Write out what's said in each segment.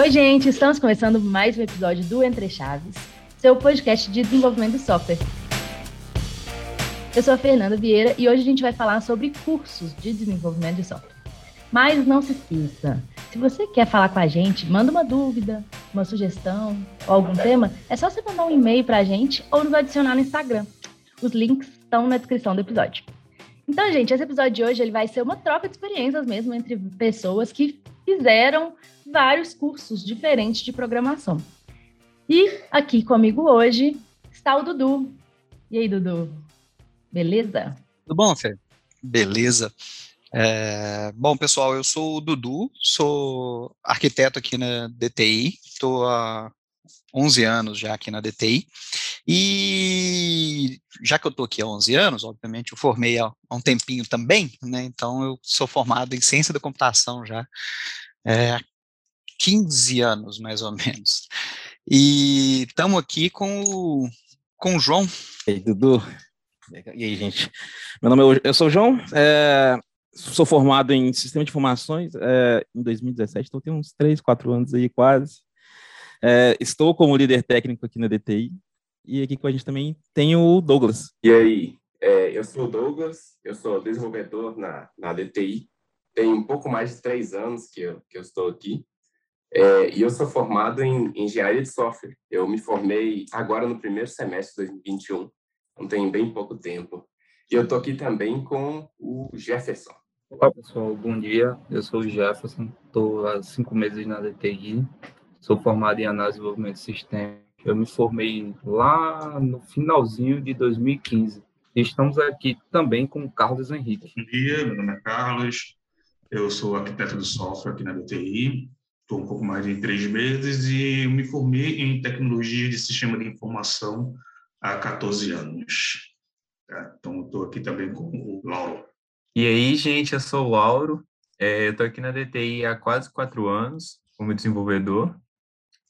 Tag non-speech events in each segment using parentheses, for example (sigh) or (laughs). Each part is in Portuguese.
Oi, gente, estamos começando mais um episódio do Entre Chaves, seu podcast de desenvolvimento de software. Eu sou a Fernanda Vieira e hoje a gente vai falar sobre cursos de desenvolvimento de software. Mas não se esqueça, se você quer falar com a gente, manda uma dúvida, uma sugestão ou algum tema, é só você mandar um e-mail para a gente ou nos adicionar no Instagram. Os links estão na descrição do episódio. Então, gente, esse episódio de hoje ele vai ser uma troca de experiências mesmo entre pessoas que fizeram vários cursos diferentes de programação. E aqui comigo hoje está o Dudu. E aí, Dudu? Beleza? Tudo bom, Fê? Beleza. É, bom, pessoal, eu sou o Dudu, sou arquiteto aqui na DTI, estou há 11 anos já aqui na DTI, e já que eu estou aqui há 11 anos, obviamente eu formei há um tempinho também, né, então eu sou formado em ciência da computação já é, há 15 anos, mais ou menos. E estamos aqui com o, com o João. E aí, Dudu. E aí, gente? Meu nome é eu sou o João, é, sou formado em sistema de informações é, em 2017, então tenho uns 3, 4 anos aí quase. É, estou como líder técnico aqui na DTI e aqui com a gente também tem o Douglas. E aí, é, eu sou o Douglas, eu sou desenvolvedor na, na DTI, tem um pouco mais de três anos que eu, que eu estou aqui. É, e eu sou formado em, engenharia de software. Eu me formei agora no primeiro semestre de 2021, então tem bem pouco tempo. E eu estou aqui também com o Jefferson. Olá, pessoal. Bom dia. Eu sou o Jefferson. Estou há cinco meses na DTI. Sou formado em análise e desenvolvimento de sistemas. Eu me formei lá no finalzinho de 2015. E estamos aqui também com o Carlos Henrique. Bom dia, meu nome é Carlos. Eu sou arquiteto de software aqui na DTI. Estou um pouco mais de três meses e me formei em tecnologia de sistema de informação há 14 anos. Tá? Então, estou aqui também com o Lauro. E aí, gente, eu sou o Lauro. É, estou aqui na DTI há quase quatro anos como desenvolvedor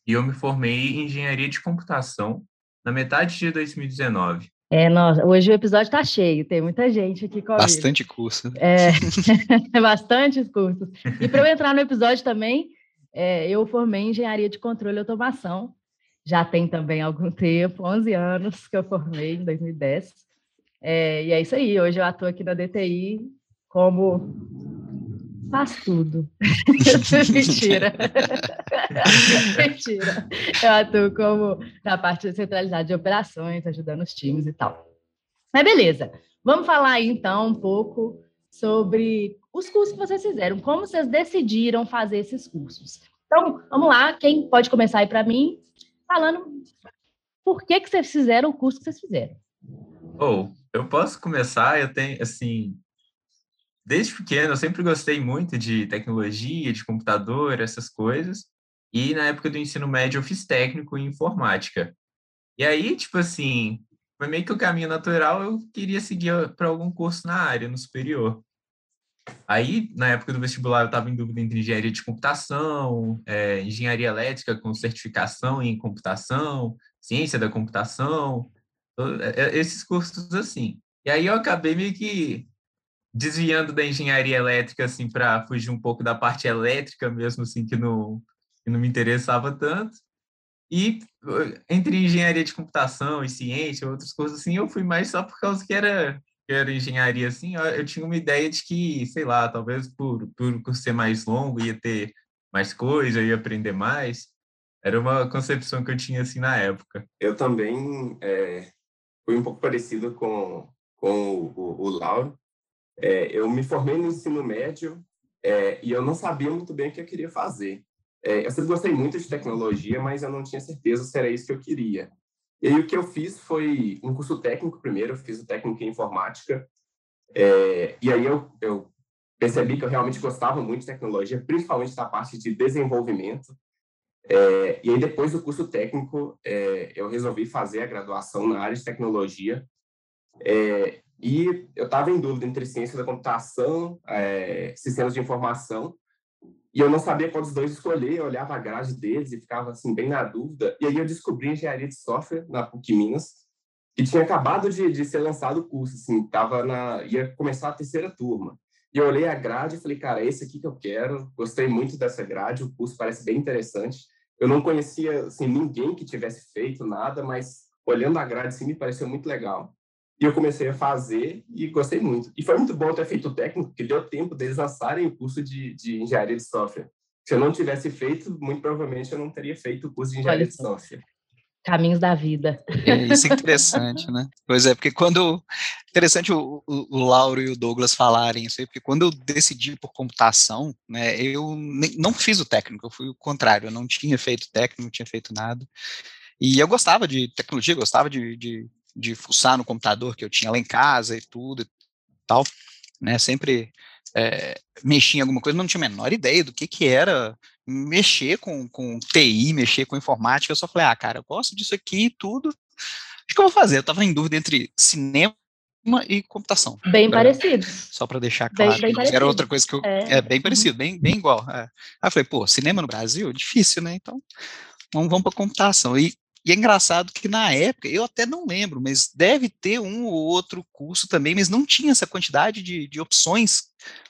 e eu me formei em engenharia de computação na metade de 2019. É, nossa, hoje o episódio está cheio, tem muita gente aqui comigo. Bastante curso. É, (laughs) bastantes cursos. E para eu entrar no episódio também, é, eu formei em engenharia de controle e automação. Já tem também algum tempo, 11 anos que eu formei, em 2010. É, e é isso aí, hoje eu atuo aqui na DTI como faz tudo. (laughs) Mentira. Mentira. Eu atuo como na parte centralizada de operações, ajudando os times e tal. Mas beleza. Vamos falar aí então um pouco sobre os cursos que vocês fizeram, como vocês decidiram fazer esses cursos. Então, vamos lá, quem pode começar aí para mim, falando por que, que vocês fizeram o curso que vocês fizeram. Oh, eu posso começar, eu tenho, assim, desde pequeno eu sempre gostei muito de tecnologia, de computador, essas coisas, e na época do ensino médio eu fiz técnico em informática. E aí, tipo assim, foi meio que o caminho natural, eu queria seguir para algum curso na área, no superior. Aí, na época do vestibular, eu estava em dúvida entre engenharia de computação, é, engenharia elétrica com certificação em computação, ciência da computação, é, é, esses cursos assim. E aí eu acabei meio que desviando da engenharia elétrica, assim, para fugir um pouco da parte elétrica mesmo, assim, que não, que não me interessava tanto. E entre engenharia de computação e ciência, outras coisas assim, eu fui mais só por causa que era que era engenharia, assim, eu tinha uma ideia de que, sei lá, talvez por, por ser mais longo ia ter mais coisa, ia aprender mais. Era uma concepção que eu tinha, assim, na época. Eu também é, fui um pouco parecido com, com o, o, o Lauro. É, eu me formei no ensino médio é, e eu não sabia muito bem o que eu queria fazer. É, eu sempre gostei muito de tecnologia, mas eu não tinha certeza se era isso que eu queria. E aí o que eu fiz foi um curso técnico primeiro, eu fiz o técnico em informática, é, e aí eu, eu percebi que eu realmente gostava muito de tecnologia, principalmente da parte de desenvolvimento. É, e aí depois do curso técnico, é, eu resolvi fazer a graduação na área de tecnologia, é, e eu estava em dúvida entre ciência da computação, é, sistemas de informação, e eu não sabia qual dos dois escolher, eu olhava a grade deles e ficava assim bem na dúvida. E aí eu descobri engenharia de software na PUC Minas, que tinha acabado de, de ser lançado o curso, assim, tava na ia começar a terceira turma. E eu olhei a grade e falei, cara, esse aqui que eu quero. Gostei muito dessa grade, o curso parece bem interessante. Eu não conhecia assim, ninguém que tivesse feito nada, mas olhando a grade assim, me pareceu muito legal. E eu comecei a fazer e gostei muito. E foi muito bom ter feito o técnico, porque deu tempo deles lançarem o curso de, de engenharia de software. Se eu não tivesse feito, muito provavelmente eu não teria feito o curso de engenharia de software. Caminhos da vida. É, isso é interessante, né? Pois é, porque quando. Interessante o, o, o, Lauro e o Douglas falarem isso aí, porque quando eu decidi por computação, né, eu nem, não fiz o técnico, eu fui o contrário, eu não tinha feito técnico, não tinha feito nada. E eu gostava de tecnologia, gostava de, de, de fuçar no computador que eu tinha lá em casa e tudo e tal, né? Sempre é, mexia em alguma coisa, não tinha a menor ideia do que, que era mexer com, com TI, mexer com informática. Eu só falei, ah, cara, eu gosto disso aqui e tudo. O que eu vou fazer? Eu estava em dúvida entre cinema e computação. Bem pra, parecido. Só para deixar claro. Bem, bem era outra coisa que eu. É, é bem uhum. parecido, bem, bem igual. É. Aí eu falei, pô, cinema no Brasil? Difícil, né? Então, vamos, vamos para computação. E e é engraçado que na época, eu até não lembro, mas deve ter um ou outro curso também, mas não tinha essa quantidade de, de opções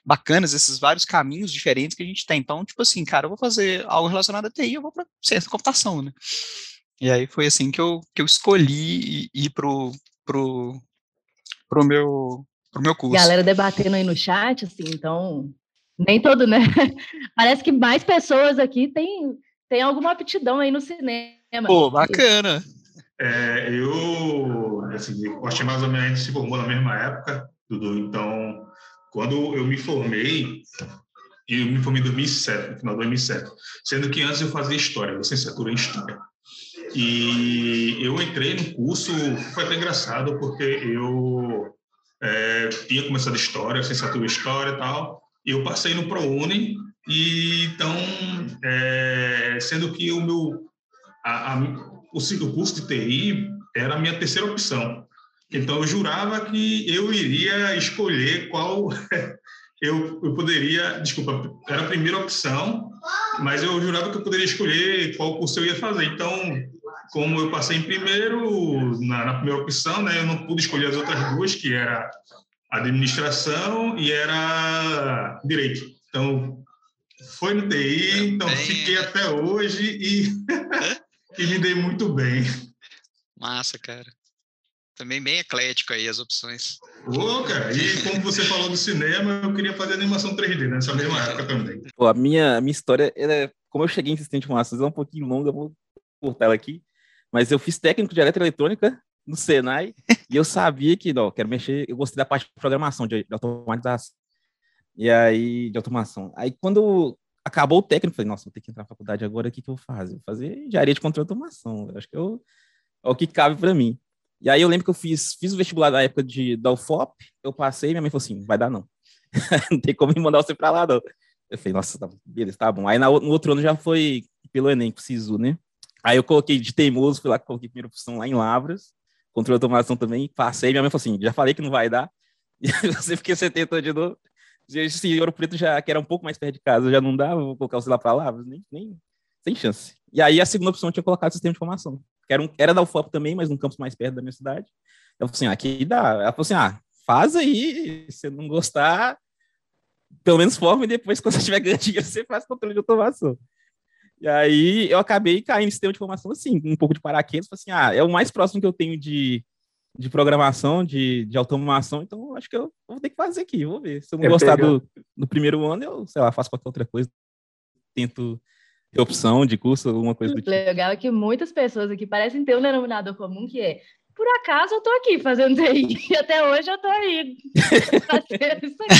bacanas, esses vários caminhos diferentes que a gente tem. Então, tipo assim, cara, eu vou fazer algo relacionado a TI, eu vou para ciência da computação, né? E aí foi assim que eu, que eu escolhi ir pro, pro, pro, meu, pro meu curso. Galera debatendo aí no chat, assim, então, nem todo, né? (laughs) Parece que mais pessoas aqui têm, têm alguma aptidão aí no cinema Pô, bacana. É, eu, assim, o Costa mais ou menos se formou na mesma época, Dudu, então, quando eu me formei, eu me formei em 2007, no final de 2007, sendo que antes eu fazia História, licenciatura em História. E eu entrei no curso, foi até engraçado, porque eu é, tinha começado História, licenciatura em História e tal, eu passei no ProUni, e então, é, sendo que o meu a, a, o, o curso de TI era a minha terceira opção. Então, eu jurava que eu iria escolher qual (laughs) eu, eu poderia. Desculpa, era a primeira opção, mas eu jurava que eu poderia escolher qual curso eu ia fazer. Então, como eu passei em primeiro, na, na primeira opção, né, eu não pude escolher as outras duas, que era administração e era direito. Então, foi no TI, então fiquei até hoje e (laughs) e me dei muito bem. Massa, cara. Também bem eclético aí as opções. Ô, cara, e como você falou do cinema, eu queria fazer animação 3D nessa mesma época também. Pô, a minha, a minha história, é, como eu cheguei em assistente de fumaças, é um pouquinho longa, vou cortar ela aqui. Mas eu fiz técnico de eletroeletrônica no Senai e eu sabia que, não, quero mexer, eu gostei da parte de programação, de, de automatização. E aí, de automação. Aí, quando acabou o técnico, falei, nossa, vou ter que entrar na faculdade agora, o que, que eu vou fazer? Vou fazer engenharia de controle de automação, eu acho que eu, é o que cabe para mim. E aí eu lembro que eu fiz, fiz o vestibular da época de, da UFOP, eu passei, minha mãe falou assim, vai dar não. (laughs) não tem como me mandar você para lá, não. Eu falei, nossa, tá, beleza, tá bom. Aí na, no outro ano já foi pelo Enem, pro SISU, né? Aí eu coloquei de teimoso, fui lá, coloquei primeira opção lá em Lavras, controle de automação também, passei, minha mãe falou assim, já falei que não vai dar, (laughs) e você você tentou de novo. Esse Ouro Preto já, que era um pouco mais perto de casa, já não dava, vou colocar o lá para lá, nem, nem, sem chance. E aí a segunda opção tinha colocado sistema de informação, que era, um, era da UFOP também, mas num campus mais perto da minha cidade. Eu falei assim, ah, aqui dá. Ela falou assim, ah, faz aí, se não gostar, pelo menos forma e depois, (laughs) quando você tiver ganho dinheiro, você faz controle de automação. E aí eu acabei caindo em sistema de informação assim, um pouco de paraquedas, falei assim, ah, é o mais próximo que eu tenho de de programação, de, de automação, então acho que eu vou ter que fazer aqui, vou ver. Se eu não é gostar do, do primeiro ano, eu, sei lá, faço qualquer outra coisa, tento ter opção de curso, alguma coisa do tipo. Legal é que muitas pessoas aqui parecem ter um denominador comum que é por acaso eu tô aqui fazendo TI, e até hoje eu tô aí fazendo isso aqui.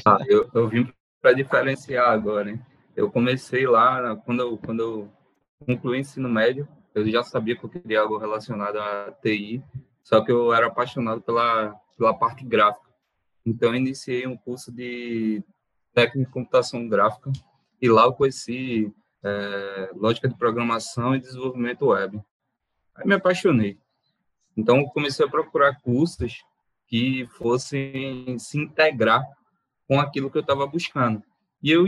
(laughs) ah, eu, eu vim para diferenciar agora, hein? Eu comecei lá, quando eu, quando eu concluí o ensino médio, eu já sabia que eu queria algo relacionado à TI, só que eu era apaixonado pela, pela parte gráfica. Então, iniciei um curso de técnico de computação gráfica e lá eu conheci é, lógica de programação e desenvolvimento web. Aí me apaixonei. Então, comecei a procurar cursos que fossem se integrar com aquilo que eu estava buscando. E eu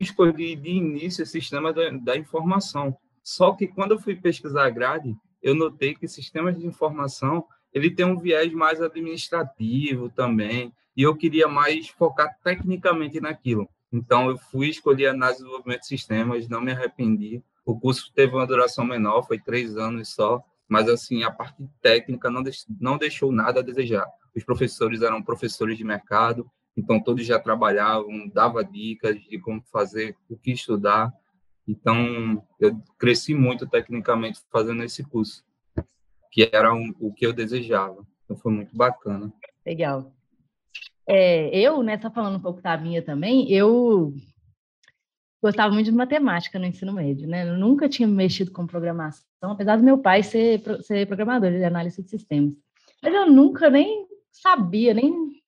escolhi de início o sistema da, da informação, só que quando eu fui pesquisar a grade, eu notei que sistemas de informação ele tem um viés mais administrativo também, e eu queria mais focar tecnicamente naquilo. Então, eu fui escolher análise de desenvolvimento de sistemas, não me arrependi. O curso teve uma duração menor, foi três anos só, mas, assim, a parte técnica não, não deixou nada a desejar. Os professores eram professores de mercado, então todos já trabalhavam, dava dicas de como fazer, o que estudar. Então, eu cresci muito tecnicamente fazendo esse curso, que era um, o que eu desejava. Então, foi muito bacana. Legal. É, eu, né, tá falando um pouco da minha também, eu gostava muito de matemática no ensino médio, né? Eu nunca tinha mexido com programação, apesar do meu pai ser, ser programador de análise de sistemas. Mas eu nunca nem sabia, nem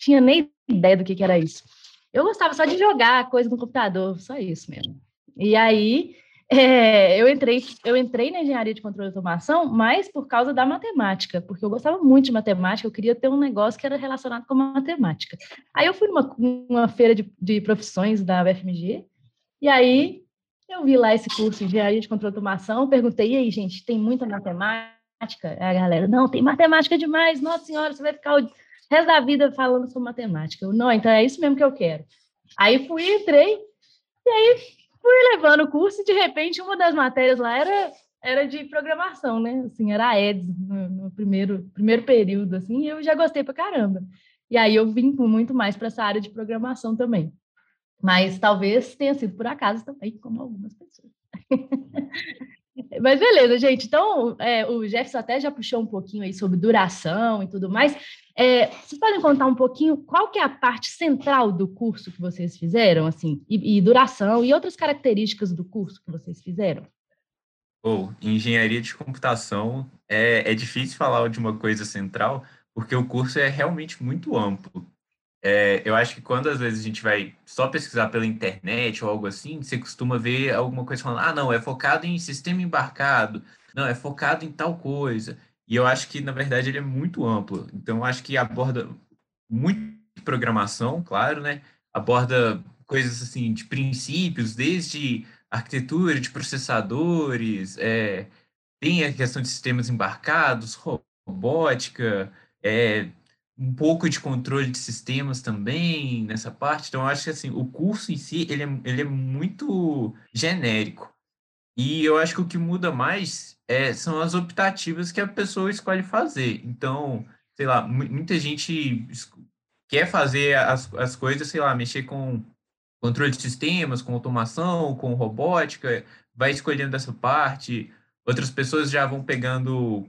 tinha nem ideia do que, que era isso. Eu gostava só de jogar coisa no computador, só isso mesmo. E aí (laughs) é, eu entrei, eu entrei na engenharia de controle de automação, mas por causa da matemática, porque eu gostava muito de matemática, eu queria ter um negócio que era relacionado com matemática. Aí eu fui numa, numa feira de, de profissões da UFMG, e aí eu vi lá esse curso de engenharia de controle de automação, perguntei, e aí, gente, tem muita matemática? A galera, não, tem matemática demais, nossa senhora, você vai ficar resto da vida falando sobre matemática. Eu, não, então é isso mesmo que eu quero. Aí fui, entrei, e aí fui levando o curso e de repente uma das matérias lá era era de programação, né? Assim, era a EDS no, no, primeiro primeiro período assim, e eu já gostei pra caramba. E aí eu vim muito mais para essa área de programação também. Mas talvez tenha sido por acaso também, como algumas pessoas. (laughs) Mas beleza, gente. Então, é, o Jefferson até já puxou um pouquinho aí sobre duração e tudo mais. É, vocês podem contar um pouquinho qual que é a parte central do curso que vocês fizeram, assim, e, e duração e outras características do curso que vocês fizeram? Ou oh, engenharia de computação é, é difícil falar de uma coisa central, porque o curso é realmente muito amplo. É, eu acho que quando às vezes a gente vai só pesquisar pela internet ou algo assim, você costuma ver alguma coisa falando, ah, não, é focado em sistema embarcado, não, é focado em tal coisa. E eu acho que, na verdade, ele é muito amplo. Então, eu acho que aborda muito programação, claro, né? Aborda coisas assim de princípios, desde arquitetura de processadores, é, tem a questão de sistemas embarcados, robótica, é, um pouco de controle de sistemas também nessa parte. Então, eu acho que assim, o curso em si ele é, ele é muito genérico. E eu acho que o que muda mais é, são as optativas que a pessoa escolhe fazer. Então, sei lá, muita gente quer fazer as, as coisas, sei lá, mexer com controle de sistemas, com automação, com robótica, vai escolhendo essa parte. Outras pessoas já vão pegando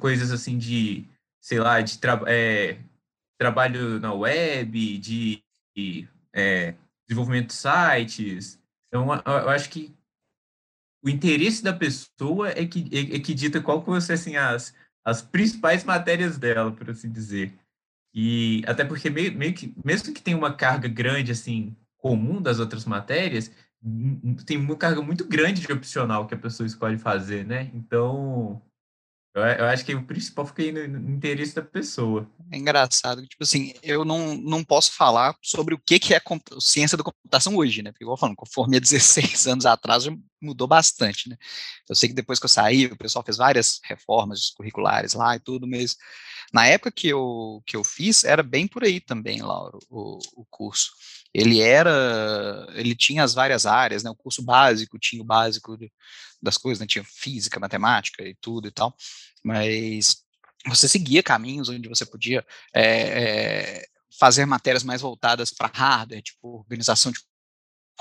coisas assim de sei lá, de tra é, trabalho na web, de, de é, desenvolvimento de sites. Então, eu acho que o interesse da pessoa é que, é, é que dita qual que vão ser assim, as, as principais matérias dela, por assim dizer. E até porque meio, meio que, mesmo que tenha uma carga grande, assim, comum das outras matérias, tem uma carga muito grande de opcional que a pessoa escolhe fazer, né? Então, eu, eu acho que o principal fica aí no, no, interesse da pessoa. É engraçado, tipo assim, eu não, não posso falar sobre o que, que é ciência da computação hoje, né? Porque, igual falando, conforme há 16 (laughs) anos atrás, mudou bastante, né? Eu sei que depois que eu saí, o pessoal fez várias reformas curriculares lá e tudo, mas na época que eu, que eu fiz, era bem por aí também, Lauro, o, o curso. Ele era, ele tinha as várias áreas, né? O curso básico tinha o básico de, das coisas, né? Tinha física, matemática e tudo e tal, mas você seguia caminhos onde você podia é, é, fazer matérias mais voltadas para hardware, tipo organização de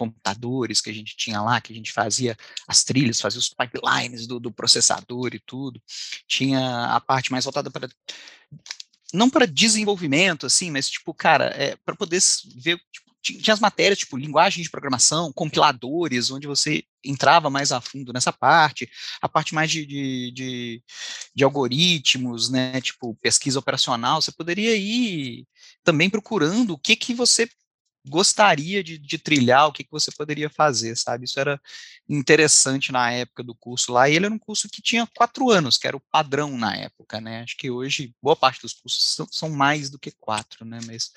computadores que a gente tinha lá, que a gente fazia as trilhas, fazia os pipelines do, do processador e tudo. Tinha a parte mais voltada para não para desenvolvimento, assim, mas tipo, cara, é, para poder ver tipo, tinha as matérias, tipo, linguagem de programação, compiladores, onde você entrava mais a fundo nessa parte, a parte mais de, de, de, de algoritmos, né, tipo, pesquisa operacional, você poderia ir também procurando o que que você gostaria de, de, trilhar, o que, que você poderia fazer, sabe? Isso era interessante na época do curso lá, e ele era um curso que tinha quatro anos, que era o padrão na época, né? Acho que hoje boa parte dos cursos são, são mais do que quatro, né? Mas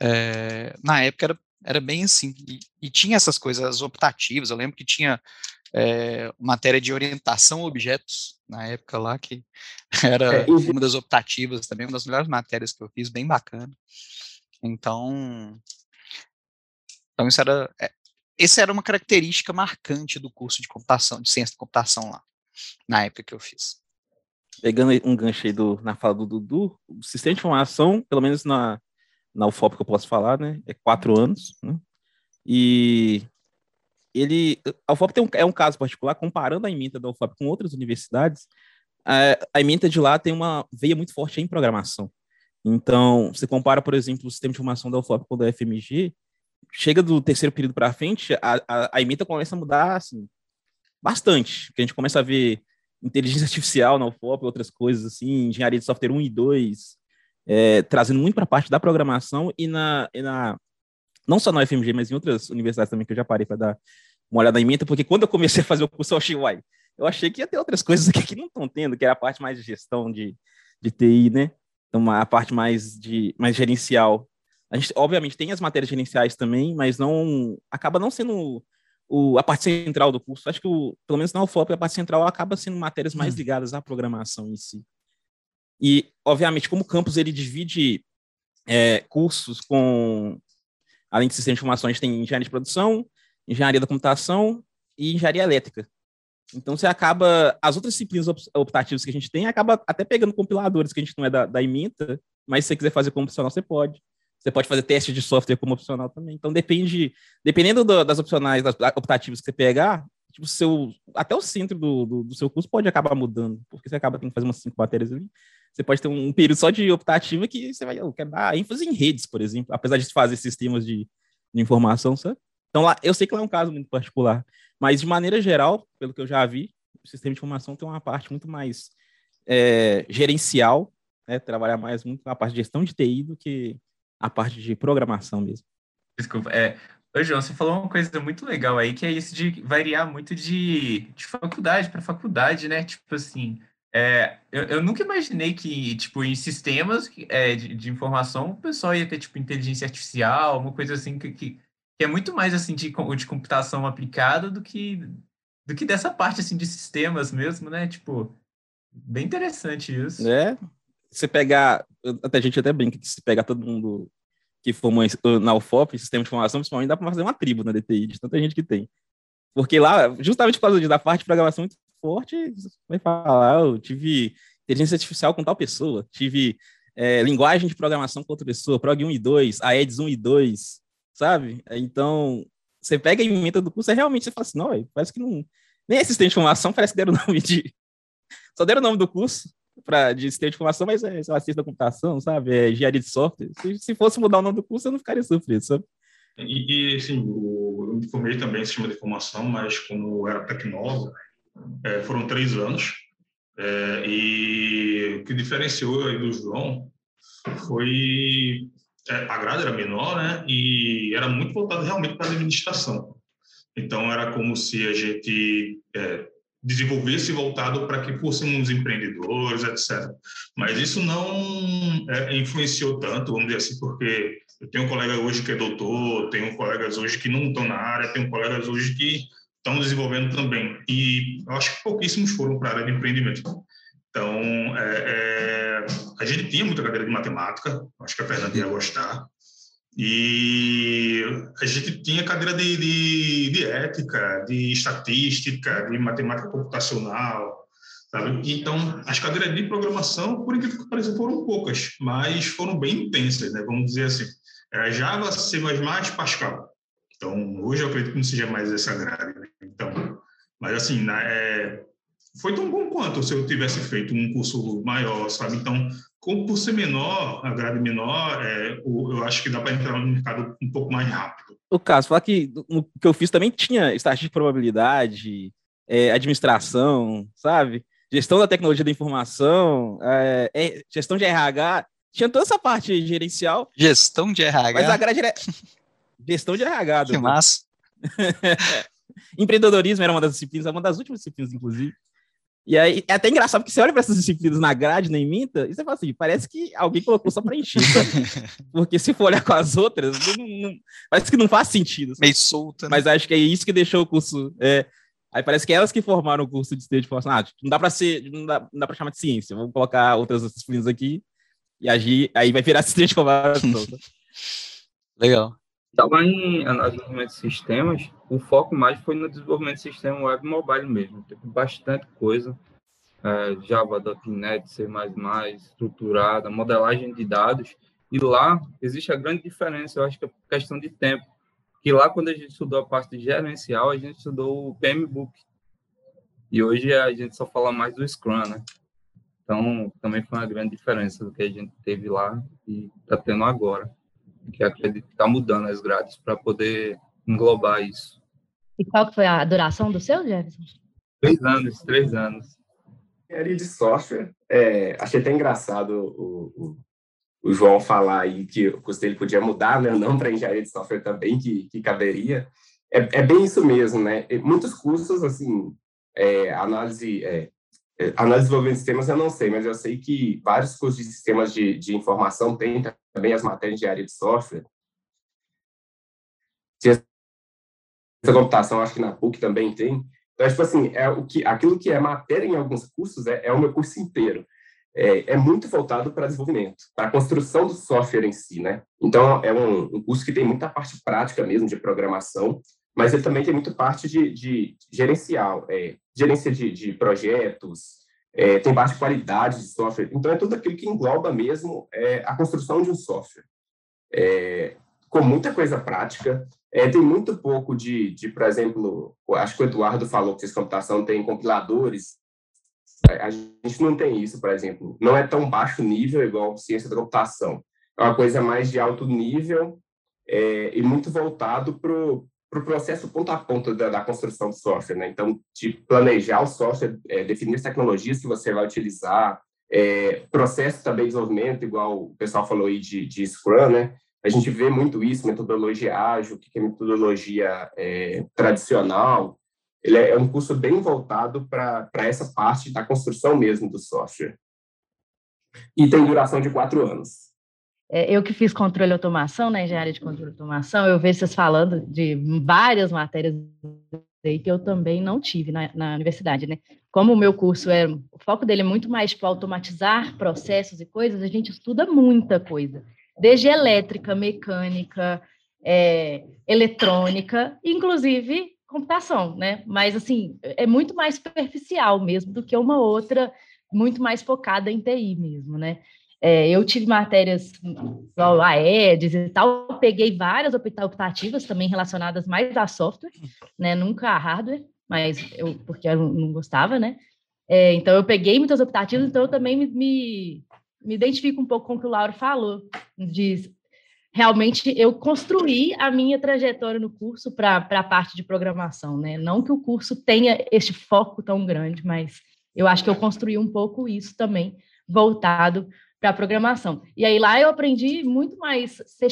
é, na época era, era bem assim. E, e, tinha essas coisas optativas. Eu lembro que tinha é, matéria de orientação a objetos na época lá, que (laughs) era é, uma das optativas também, uma das melhores matérias que eu fiz, bem bacana. Então, então isso era, é, essa era uma característica marcante do curso de computação, de ciência da computação lá, na época que eu fiz. Pegando um gancho aí do, na fala do Dudu, o sistema de informação, pelo menos na, na UFOP que eu posso falar, né, é quatro anos, né, e ele, a UFOP tem um, é um caso particular, comparando a ementa da UFOP com outras universidades, a, a ementa de lá tem uma veia muito forte em programação. Então, você compara, por exemplo, o sistema de informação da UFOP com o da FMG, chega do terceiro período para frente, a, a, a ementa começa a mudar, assim, bastante, porque a gente começa a ver inteligência artificial na UFOP, outras coisas assim, engenharia de software 1 e 2, é, trazendo muito para a parte da programação e na, e na não só na UFMG, mas em outras universidades também que eu já parei para dar uma olhada em menta, porque quando eu comecei a fazer o curso, eu achei, uai, eu achei que ia ter outras coisas aqui que não estão tendo, que era a parte mais de gestão de, de TI, né? Então, a parte mais de mais gerencial. A gente, obviamente, tem as matérias gerenciais também, mas não acaba não sendo o, a parte central do curso. Acho que, o, pelo menos na UFOP, a parte central acaba sendo matérias mais hum. ligadas à programação em si. E, obviamente, como o campus ele divide é, cursos com Além de sistema de informação, a gente tem engenharia de produção, engenharia da computação e engenharia elétrica. Então você acaba, as outras disciplinas optativas que a gente tem, acaba até pegando compiladores que a gente não é da, da mas se você quiser fazer como opcional, você pode. Você pode fazer teste de software como opcional também. Então depende, dependendo do, das opcionais, das optativas que você pegar, tipo, seu, até o centro do, do, do, seu curso pode acabar mudando, porque você acaba tendo que fazer umas cinco matérias ali. Você pode ter um, período só de optativa que você vai, eu quero dar ênfase em redes, por exemplo, apesar de fazer sistemas de, de informação, sabe? Então, lá, eu sei que lá é um caso muito particular, mas de maneira geral, pelo que eu já vi, o sistema de informação tem uma parte muito mais é, gerencial, né, trabalhar mais muito na parte de gestão de TI do que a parte de programação mesmo. Desculpa, é, Ô, João, você falou uma coisa muito legal aí, que é isso de variar muito de, de faculdade para faculdade, né? Tipo assim, é, eu, eu, nunca imaginei que, tipo, em sistemas é, de, de, informação, o pessoal ia ter, tipo, inteligência artificial, uma coisa assim, que, que, que é muito mais, assim, de, de computação aplicada do que, do que dessa parte, assim, de sistemas mesmo, né? Tipo, bem interessante isso. É, você pegar, até a gente até brinca que se pegar todo mundo que formou na UFOP, sistema de informação, principalmente, dá para fazer uma tribo na DTI, de tanta gente que tem. Porque lá, justamente por causa da parte de programação muito forte, vai falar, eu tive inteligência artificial com tal pessoa, tive é, linguagem de programação com outra pessoa, Prog 1 e 2, AEDS 1 e 2, sabe? Então, você pega a emenda do curso, é realmente você fala assim, não, parece que não... Nem assistente de informação parece que deram o nome de... (laughs) Só deram o nome do curso para de sistema de informação, mas é, sei lá, ciência da computação, sabe? É engenharia de software. Se, se fosse mudar o nome do curso, eu não ficaria surpreso, sabe? E, e assim, eu me formei também em sistema de informação, mas como era tecnólogo, é, foram três anos. É, e o que diferenciou aí do João foi é, a grade era menor, né? E era muito voltado realmente para a administração. Então era como se a gente é, desenvolvesse voltado para que fôssemos empreendedores, etc. Mas isso não é, influenciou tanto, vamos dizer assim, porque eu tenho um colega hoje que é doutor, tenho colegas hoje que não estão na área, tenho colegas hoje que estão desenvolvendo também. E acho que pouquíssimos foram para a área de empreendimento. Então, é, é, a gente tinha muita cadeira de matemática, acho que a Fernanda ia gostar, e a gente tinha cadeira de, de, de ética, de estatística, de matemática computacional, sabe? Então, as cadeiras de programação, por incrível que pareça, foram poucas, mas foram bem intensas, né? Vamos dizer assim. É Java, C++, Pascal. Então, hoje eu acredito que não seja mais essa grade. Né? Então, mas assim, na, é, foi tão bom quanto se eu tivesse feito um curso maior, sabe? Então, como por ser menor, a grade menor, é, eu acho que dá para entrar no mercado um pouco mais rápido. O caso, falar que o que eu fiz também tinha estatística de probabilidade, é, administração, sabe? Gestão da tecnologia da informação, é, é gestão de RH, tinha toda essa parte gerencial. Gestão de RH. Mas a grade era (laughs) Gestão de RH. Que massa. (laughs) Empreendedorismo era uma das disciplinas, uma das últimas disciplinas, inclusive. E aí é até engraçado porque você olha para essas disciplinas na grade, na Iminta, e você fala assim: parece que alguém colocou só para encher. (laughs) porque se for olhar com as outras, não, não, parece que não faz sentido. Meio solta. Né? Mas acho que é isso que deixou o curso. É, Aí parece que elas que formaram o curso de sistema de informação. Ah, não dá para ser, não dá, não dá para chamar de ciência. Vamos colocar outras disciplinas aqui e agir, aí vai virar (laughs) sistema de informação. Estava em análise de sistemas, o foco mais foi no desenvolvimento de sistema web mobile mesmo. Teve bastante coisa. É, Java, C++, estruturada, modelagem de dados. E lá existe a grande diferença, eu acho que é questão de tempo. Que lá, quando a gente estudou a parte gerencial, a gente estudou o PMBOK. E hoje a gente só fala mais do Scrum, né? Então, também foi uma grande diferença do que a gente teve lá e está tendo agora que acredito que está mudando as grades para poder englobar isso. E qual que foi a duração do seu, Jefferson? Três anos, três anos. Engenharia de software, é, achei até engraçado o, o, o, João falar aí que o curso dele podia mudar, né? não para engenharia de software também, que, que caberia. É, é bem isso mesmo, né? Muitos cursos, assim, é, análise, é, análise de desenvolvimento de sistemas eu não sei, mas eu sei que vários cursos de sistemas de, de informação têm também as matérias de área de software. Ciência computação, acho que na PUC também tem. Então, tipo assim, é o que, aquilo que é matéria em alguns cursos é, é o meu curso inteiro. É, é muito voltado para desenvolvimento, para a construção do software em si, né? Então, é um, um curso que tem muita parte prática mesmo de programação, mas ele também tem muita parte de, de gerencial, é, gerência de, de projetos, é, tem baixa qualidade de software. Então, é tudo aquilo que engloba mesmo é, a construção de um software. É, com muita coisa prática. É, tem muito pouco de, de, por exemplo, acho que o Eduardo falou que computação tem compiladores. A gente não tem isso, por exemplo. Não é tão baixo nível igual ciência da computação. É uma coisa mais de alto nível é, e muito voltado para o processo ponto a ponto da, da, construção do software, né? Então, de planejar o software, é, definir as tecnologias que você vai utilizar, é, processo também de desenvolvimento, igual o pessoal falou aí de, de Scrum, né? A gente vê muito isso, metodologia ágil, o que é metodologia é, tradicional. Ele é, é um curso bem voltado para essa parte da construção mesmo do software. E tem duração de quatro anos. É, eu que fiz controle automação, né, engenharia de controle automação, eu vejo vocês falando de várias matérias que eu também não tive na, na universidade, né? Como o meu curso é, o foco dele é muito mais para automatizar processos e coisas, a gente estuda muita coisa, desde elétrica, mecânica, é, eletrônica, inclusive computação, né? Mas assim, é muito mais superficial mesmo do que uma outra muito mais focada em TI mesmo, né? É, eu tive matérias igual a EDS e tal, peguei várias optativas também relacionadas mais a software, né? Nunca a hardware, mas eu porque eu não gostava, né? É, então eu peguei muitas optativas, então eu também me, me, me identifico um pouco com o que o Lauro falou, de realmente eu construí a minha trajetória no curso para a parte de programação, né? Não que o curso tenha este foco tão grande, mas eu acho que eu construí um pouco isso também, voltado para programação. E aí lá eu aprendi muito mais C++,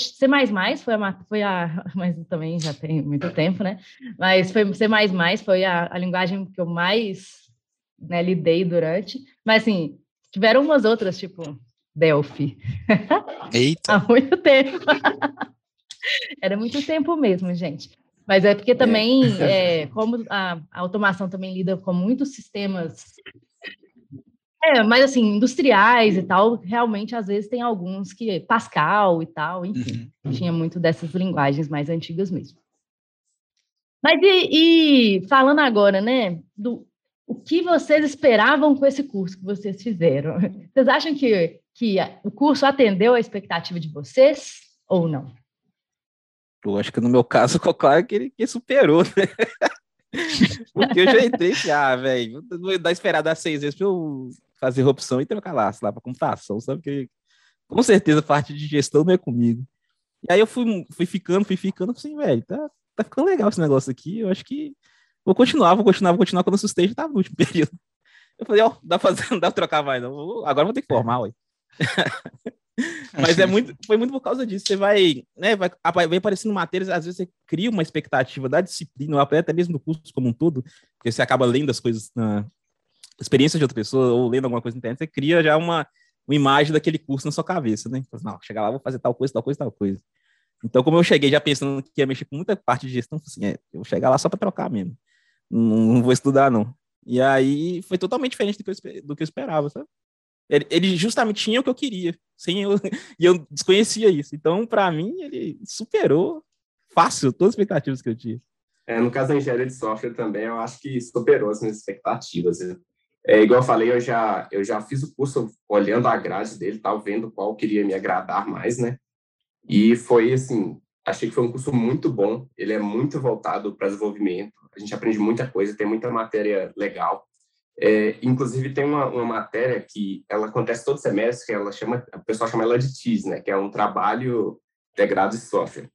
foi a, foi a, (laughs) mas também já tem muito tempo, né? Mas foi C++, foi a, a linguagem que eu mais né, lidei durante. Mas assim, tiveram umas outras, tipo Delphi. Eita! (laughs) Há muito tempo. (laughs) Era muito tempo mesmo, gente. Mas é porque também, é. É, como a, a, automação também lida com muitos sistemas é, mas assim, industriais e tal, realmente às vezes tem alguns que Pascal e tal, enfim, uhum. tinha muito dessas linguagens mais antigas mesmo. Mas e, e, falando agora, né, do o que vocês esperavam com esse curso que vocês fizeram? (laughs) Vocês acham que, que o curso atendeu a expectativa de vocês ou não? Eu acho que no meu caso (laughs) ficou claro que ele que superou, né? (laughs) Porque eu já entrei ah, velho, não dá esperar dar seis vezes para eu fazer opção e trocar laço lá para computação, sabe? Que com certeza parte de gestão não é comigo. E aí eu fui, fui ficando, fui ficando, assim, velho, tá, tá ficando legal esse negócio aqui. Eu acho que vou continuar, vou continuar, vou continuar quando eu sustento tava no último (laughs) período. Eu falei, ó, oh, dá pra fazer, não dá pra trocar mais, não. Agora vou ter que formar, ué. (laughs) Mas é muito, foi muito por causa disso. Você vai, né, vai, vai aparecendo matérias, às vezes você cria uma expectativa da disciplina, ou até mesmo do curso como um todo, porque você acaba lendo as coisas na, experiência de outra pessoa ou lendo alguma coisa na internet, você cria já uma, uma imagem daquele curso na sua cabeça, né? Então, não, chegar lá, vou fazer tal coisa, tal coisa, tal coisa. Então, como eu cheguei já pensando que ia mexer com muita parte de gestão, assim, é, eu vou chegar lá só para trocar mesmo. não, não vou estudar, não. E aí foi totalmente diferente do que eu, do que eu esperava, sabe? Ele, ele, justamente tinha o que eu queria, sem eu, (laughs) e eu desconhecia isso. Então, para mim, ele superou fácil todas as expectativas que eu tinha. É, no caso da engenharia de software também, eu acho que superou as minhas expectativas. É, igual eu falei, eu já, eu já fiz o curso olhando a grade dele, tal, vendo qual queria me agradar mais, né? E foi assim, achei que foi um curso muito bom. Ele é muito voltado para desenvolvimento. A gente aprende muita coisa, tem muita matéria legal. É, inclusive tem uma, uma matéria que ela acontece todo semestre, que ela chama, o pessoal chama ela de TIS, né? Que é um trabalho integrado de software.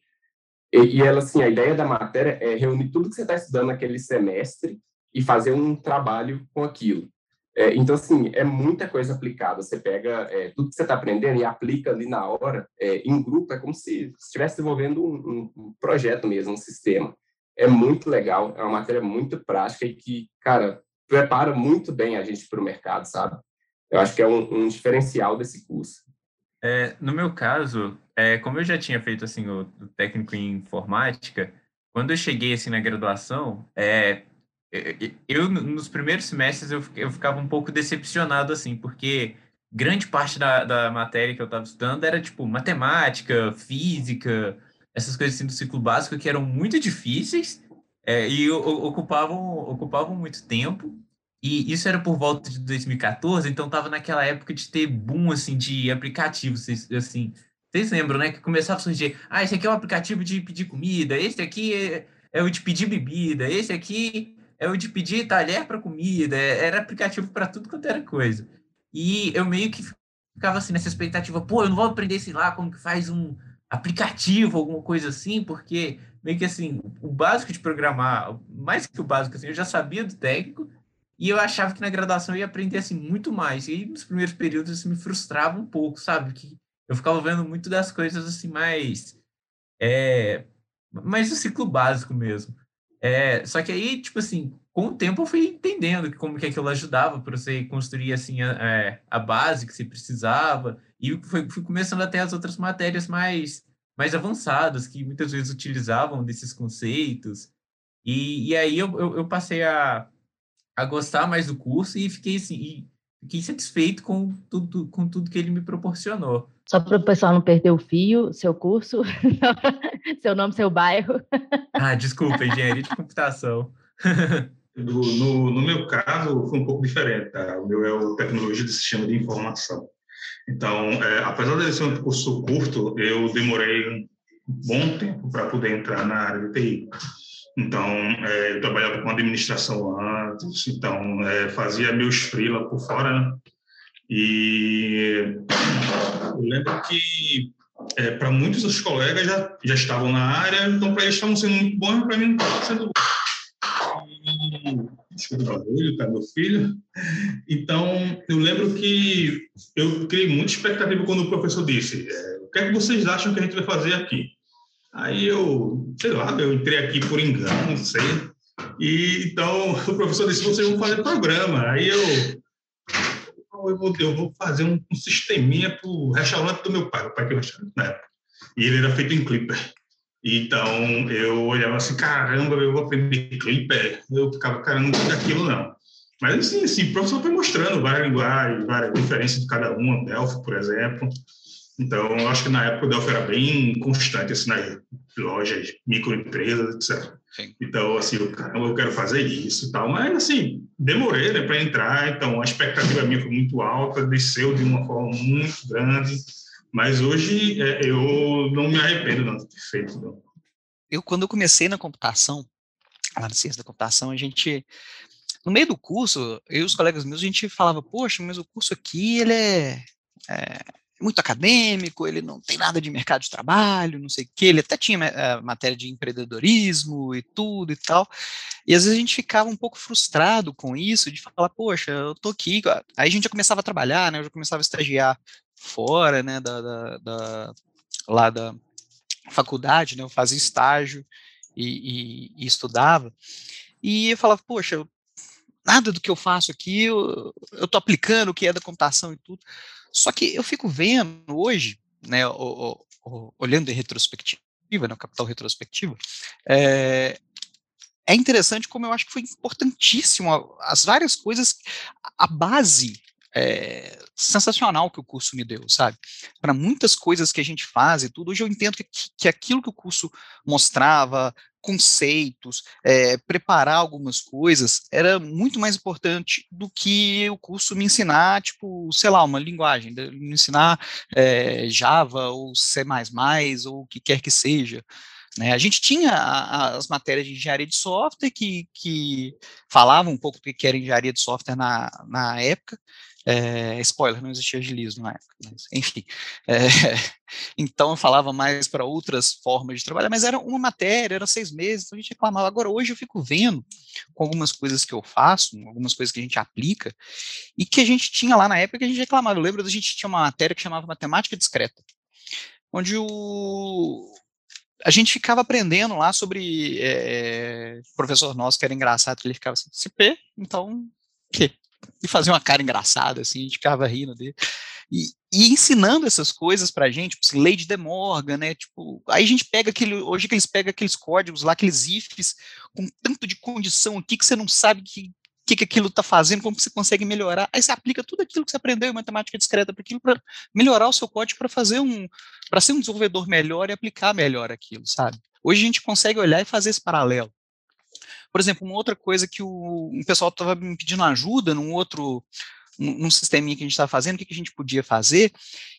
E, e ela, assim, a ideia da matéria é reunir tudo que você está estudando naquele semestre e fazer um trabalho com aquilo. É, então, assim, é muita coisa aplicada. Você pega é, tudo que você está aprendendo e aplica ali na hora, é, em grupo, é como se estivesse desenvolvendo um, um, projeto mesmo, um sistema. É muito legal, é uma matéria muito prática e que, cara, prepara muito bem a gente para o mercado, sabe? Eu acho que é um, um diferencial desse curso. É, no meu caso, é, como eu já tinha feito assim o, o, técnico em informática, quando eu cheguei assim na graduação, é, eu nos primeiros semestres eu, eu ficava um pouco decepcionado assim, porque grande parte da, da matéria que eu estava estudando era tipo matemática, física, essas coisas assim do ciclo básico que eram muito difíceis é, e ocupavam ocupavam muito tempo. E isso era por volta de 2014, então estava naquela época de ter boom assim de aplicativos, assim, vocês lembram, né? Que começava a surgir, ah, esse aqui é o aplicativo de pedir comida, esse aqui é, é o de pedir bebida, esse aqui é o de pedir talher para comida, é, era aplicativo para tudo quanto era coisa. E eu meio que ficava assim nessa expectativa, pô, eu não vou aprender, sei lá, como que faz um aplicativo, alguma coisa assim, porque meio que assim, o básico de programar, mais que o básico assim, eu já sabia do técnico, e eu achava que na graduação eu ia aprender assim muito mais. E nos primeiros períodos isso me frustrava um pouco, sabe? Que eu ficava vendo muito das coisas assim mais é, mais do ciclo básico mesmo. É, só que aí, tipo assim, com o tempo eu fui entendendo como que aquilo ajudava para você construir assim a, é, a base que você precisava e fui, fui começando até as outras matérias mais mais avançadas que muitas vezes utilizavam desses conceitos e, e aí eu, eu, eu passei a, a gostar mais do curso e fiquei assim fiquei satisfeito com tudo, com tudo que ele me proporcionou. Só para o pessoal não perder o fio, seu curso, (laughs) seu nome, seu bairro. Ah, desculpa, engenharia de computação. No, no, no, meu caso, foi um pouco diferente. Tá? O meu é o tecnologia de sistema de informação. Então, é, apesar de ser um curso curto, eu demorei um bom tempo para poder entrar na área de TI. Então, é, eu trabalhava com administração antes, então é, fazia meus freela por fora, né? E eu lembro que é, para muitos dos colegas já, já estavam na área, então para eles estavam sendo muito bons, para mim não estava sendo bom. Desculpa barulho, tá meu filho. Então, eu lembro que eu criei muita expectativa quando o professor disse: é, o que é que vocês acham que a gente vai fazer aqui? Aí eu, sei lá, eu entrei aqui por engano, não sei. E então (laughs) o professor disse: vocês vão fazer programa. Aí eu, eu vou, eu vou fazer um, um sisteminha para o restaurante do meu pai, o pai que eu restaurante na época. E ele era feito em Clipper. Então eu olhava assim: caramba, eu vou aprender Clipper. Eu ficava, cara, não daquilo não. Mas assim, assim, o professor foi mostrando várias linguagens, várias diferenças de cada uma, Delphi, por exemplo. Então, eu acho que na época o Delphi era bem constante, assim, nas lojas, microempresas, etc. Sim. Então, assim, eu, eu quero fazer isso e tal. Mas, assim, demorei né, para entrar, então a expectativa minha foi muito alta, desceu de uma forma muito grande. Mas hoje é, eu não me arrependo não de ter feito. Não. Eu, quando eu comecei na computação, lá na ciência da computação, a gente no meio do curso, eu e os colegas meus, a gente falava, poxa, mas o curso aqui, ele é, é, muito acadêmico, ele não tem nada de mercado de trabalho, não sei o quê, ele até tinha uh, matéria de empreendedorismo e tudo e tal, e às vezes a gente ficava um pouco frustrado com isso, de falar, poxa, eu tô aqui, aí a gente já começava a trabalhar, né, eu já começava a estagiar fora, né, da, da, da lá da faculdade, né, eu fazia estágio e, e, e estudava, e eu falava, poxa, nada do que eu faço aqui, eu, eu tô aplicando o que é da computação e tudo, só que eu fico vendo hoje, né, o, o, olhando em retrospectiva, né, capital retrospectiva, é, é interessante como eu acho que foi importantíssimo as várias coisas, a base é, sensacional que o curso me deu, sabe? Para muitas coisas que a gente faz e tudo, hoje eu entendo que, que aquilo que o curso mostrava, conceitos, é, preparar algumas coisas, era muito mais importante do que o curso me ensinar, tipo, sei lá, uma linguagem, me ensinar é, Java ou C++ ou o que quer que seja. Né? A gente tinha as matérias de engenharia de software que, que falavam um pouco do que era engenharia de software na, na época, é, spoiler, não existia agilismo na época, mas, enfim. É, (laughs) então eu falava mais para outras formas de trabalhar, mas era uma matéria, era seis meses, então a gente reclamava. Agora, hoje eu fico vendo com algumas coisas que eu faço, algumas coisas que a gente aplica, e que a gente tinha lá na época que a gente reclamava. Eu lembro da gente tinha uma matéria que chamava Matemática Discreta, onde o, a gente ficava aprendendo lá sobre é, professor nosso que era engraçado, ele ficava assim, CP, então, que? E fazia uma cara engraçada, assim, a gente ficava rindo dele. E, e ensinando essas coisas pra gente, tipo, assim, lei de De Morgan, né, tipo, aí a gente pega aquele, hoje que eles pegam aqueles códigos lá, aqueles ifs, com tanto de condição aqui que você não sabe que que, que aquilo está fazendo, como você consegue melhorar. Aí você aplica tudo aquilo que você aprendeu em matemática discreta para aquilo, para melhorar o seu código, para fazer um, para ser um desenvolvedor melhor e aplicar melhor aquilo, sabe? Hoje a gente consegue olhar e fazer esse paralelo. Por exemplo, uma outra coisa que o, um pessoal estava me pedindo ajuda num outro, num, sisteminha que a gente estava fazendo, o que, que a gente podia fazer,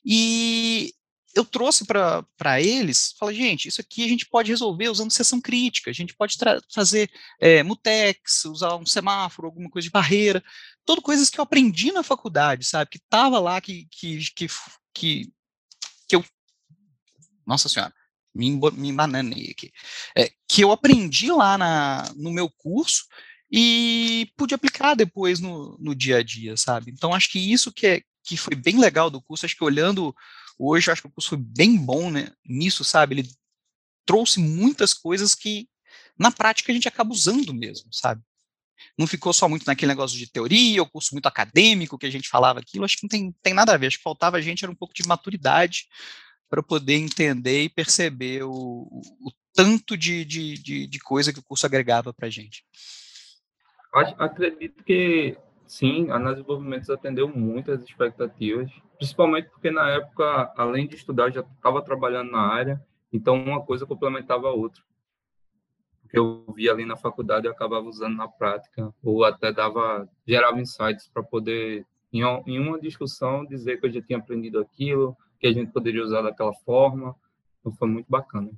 e eu trouxe para eles, falei, gente, isso aqui a gente pode resolver usando sessão crítica, a gente pode fazer é, mutex, usar um semáforo, alguma coisa de barreira, tudo coisas que eu aprendi na faculdade, sabe, que estava lá, que, que, que, que eu, nossa senhora, me, me embananei aqui, é, que eu aprendi lá na, no meu curso e pude aplicar depois no, no dia a dia, sabe? Então, acho que isso que, é, que foi bem legal do curso, acho que olhando hoje, acho que o curso foi bem bom né, nisso, sabe? Ele trouxe muitas coisas que, na prática, a gente acaba usando mesmo, sabe? Não ficou só muito naquele negócio de teoria, o curso muito acadêmico que a gente falava aquilo, acho que não tem, tem nada a ver, acho que faltava a gente era um pouco de maturidade para poder entender e perceber o, o tanto de, de, de, de, coisa que o curso agregava para a gente. Acredito que, sim, a Análise de Desenvolvimento atendeu muitas expectativas, principalmente porque, na época, além de estudar, já estava trabalhando na área, então uma coisa complementava a outra. O que eu via ali na faculdade eu acabava usando na prática, ou até dava, gerava insights para poder, em, em uma discussão, dizer que eu já tinha aprendido aquilo, que a gente poderia usar daquela forma. Então, foi muito bacana.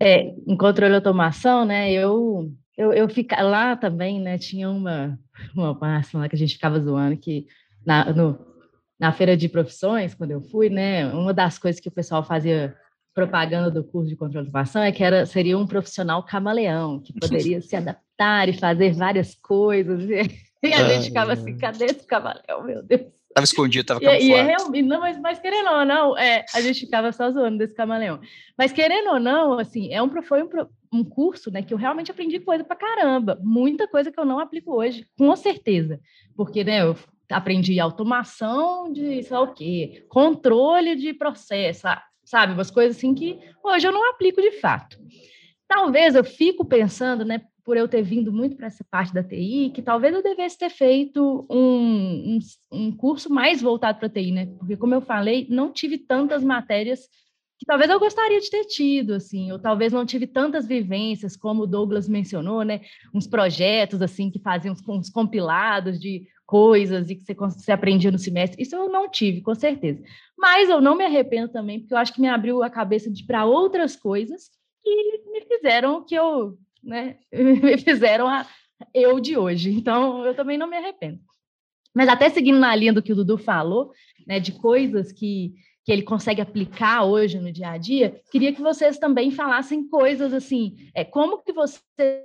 É, em controle de automação, né, eu, eu, eu fica, lá também, né, tinha uma, uma máxima lá que a gente ficava zoando, que na, no, na feira de profissões, quando eu fui, né, uma das coisas que o pessoal fazia propaganda do curso de controle de automação é que era, seria um profissional camaleão, que poderia se adaptar e fazer várias coisas, e a gente ficava assim, cadê esse camaleão, meu Deus? Tava escondido, tava camuflado. E, e é realmente, não, mas, mas, querendo ou não, é, a gente ficava só zoando desse camaleão. Mas querendo ou não, assim, é um, foi um, um curso, né, que eu realmente aprendi coisa pra caramba. Muita coisa que eu não aplico hoje, com certeza. Porque, né, eu aprendi automação de, sei lá o quê, controle de processo, sabe? Umas coisas assim que hoje eu não aplico de fato. Talvez eu fico pensando, né, por eu ter vindo muito para essa parte da TI, que talvez eu devesse ter feito um, um, um curso mais voltado para TI, né? Porque, como eu falei, não tive tantas matérias que talvez eu gostaria de ter tido, assim, ou talvez não tive tantas vivências, como o Douglas mencionou, né? Uns projetos, assim, que faziam uns, uns compilados de coisas e que você, você aprendia no semestre. Isso eu não tive, com certeza. Mas eu não me arrependo também, porque eu acho que me abriu a cabeça para outras coisas que me fizeram que eu né, (laughs) fizeram a eu de hoje. Então, eu também não me arrependo. Mas até seguindo na linha do que o Dudu falou, né, de coisas que, que ele consegue aplicar hoje no dia a dia, queria que vocês também falassem coisas assim, é, como que vocês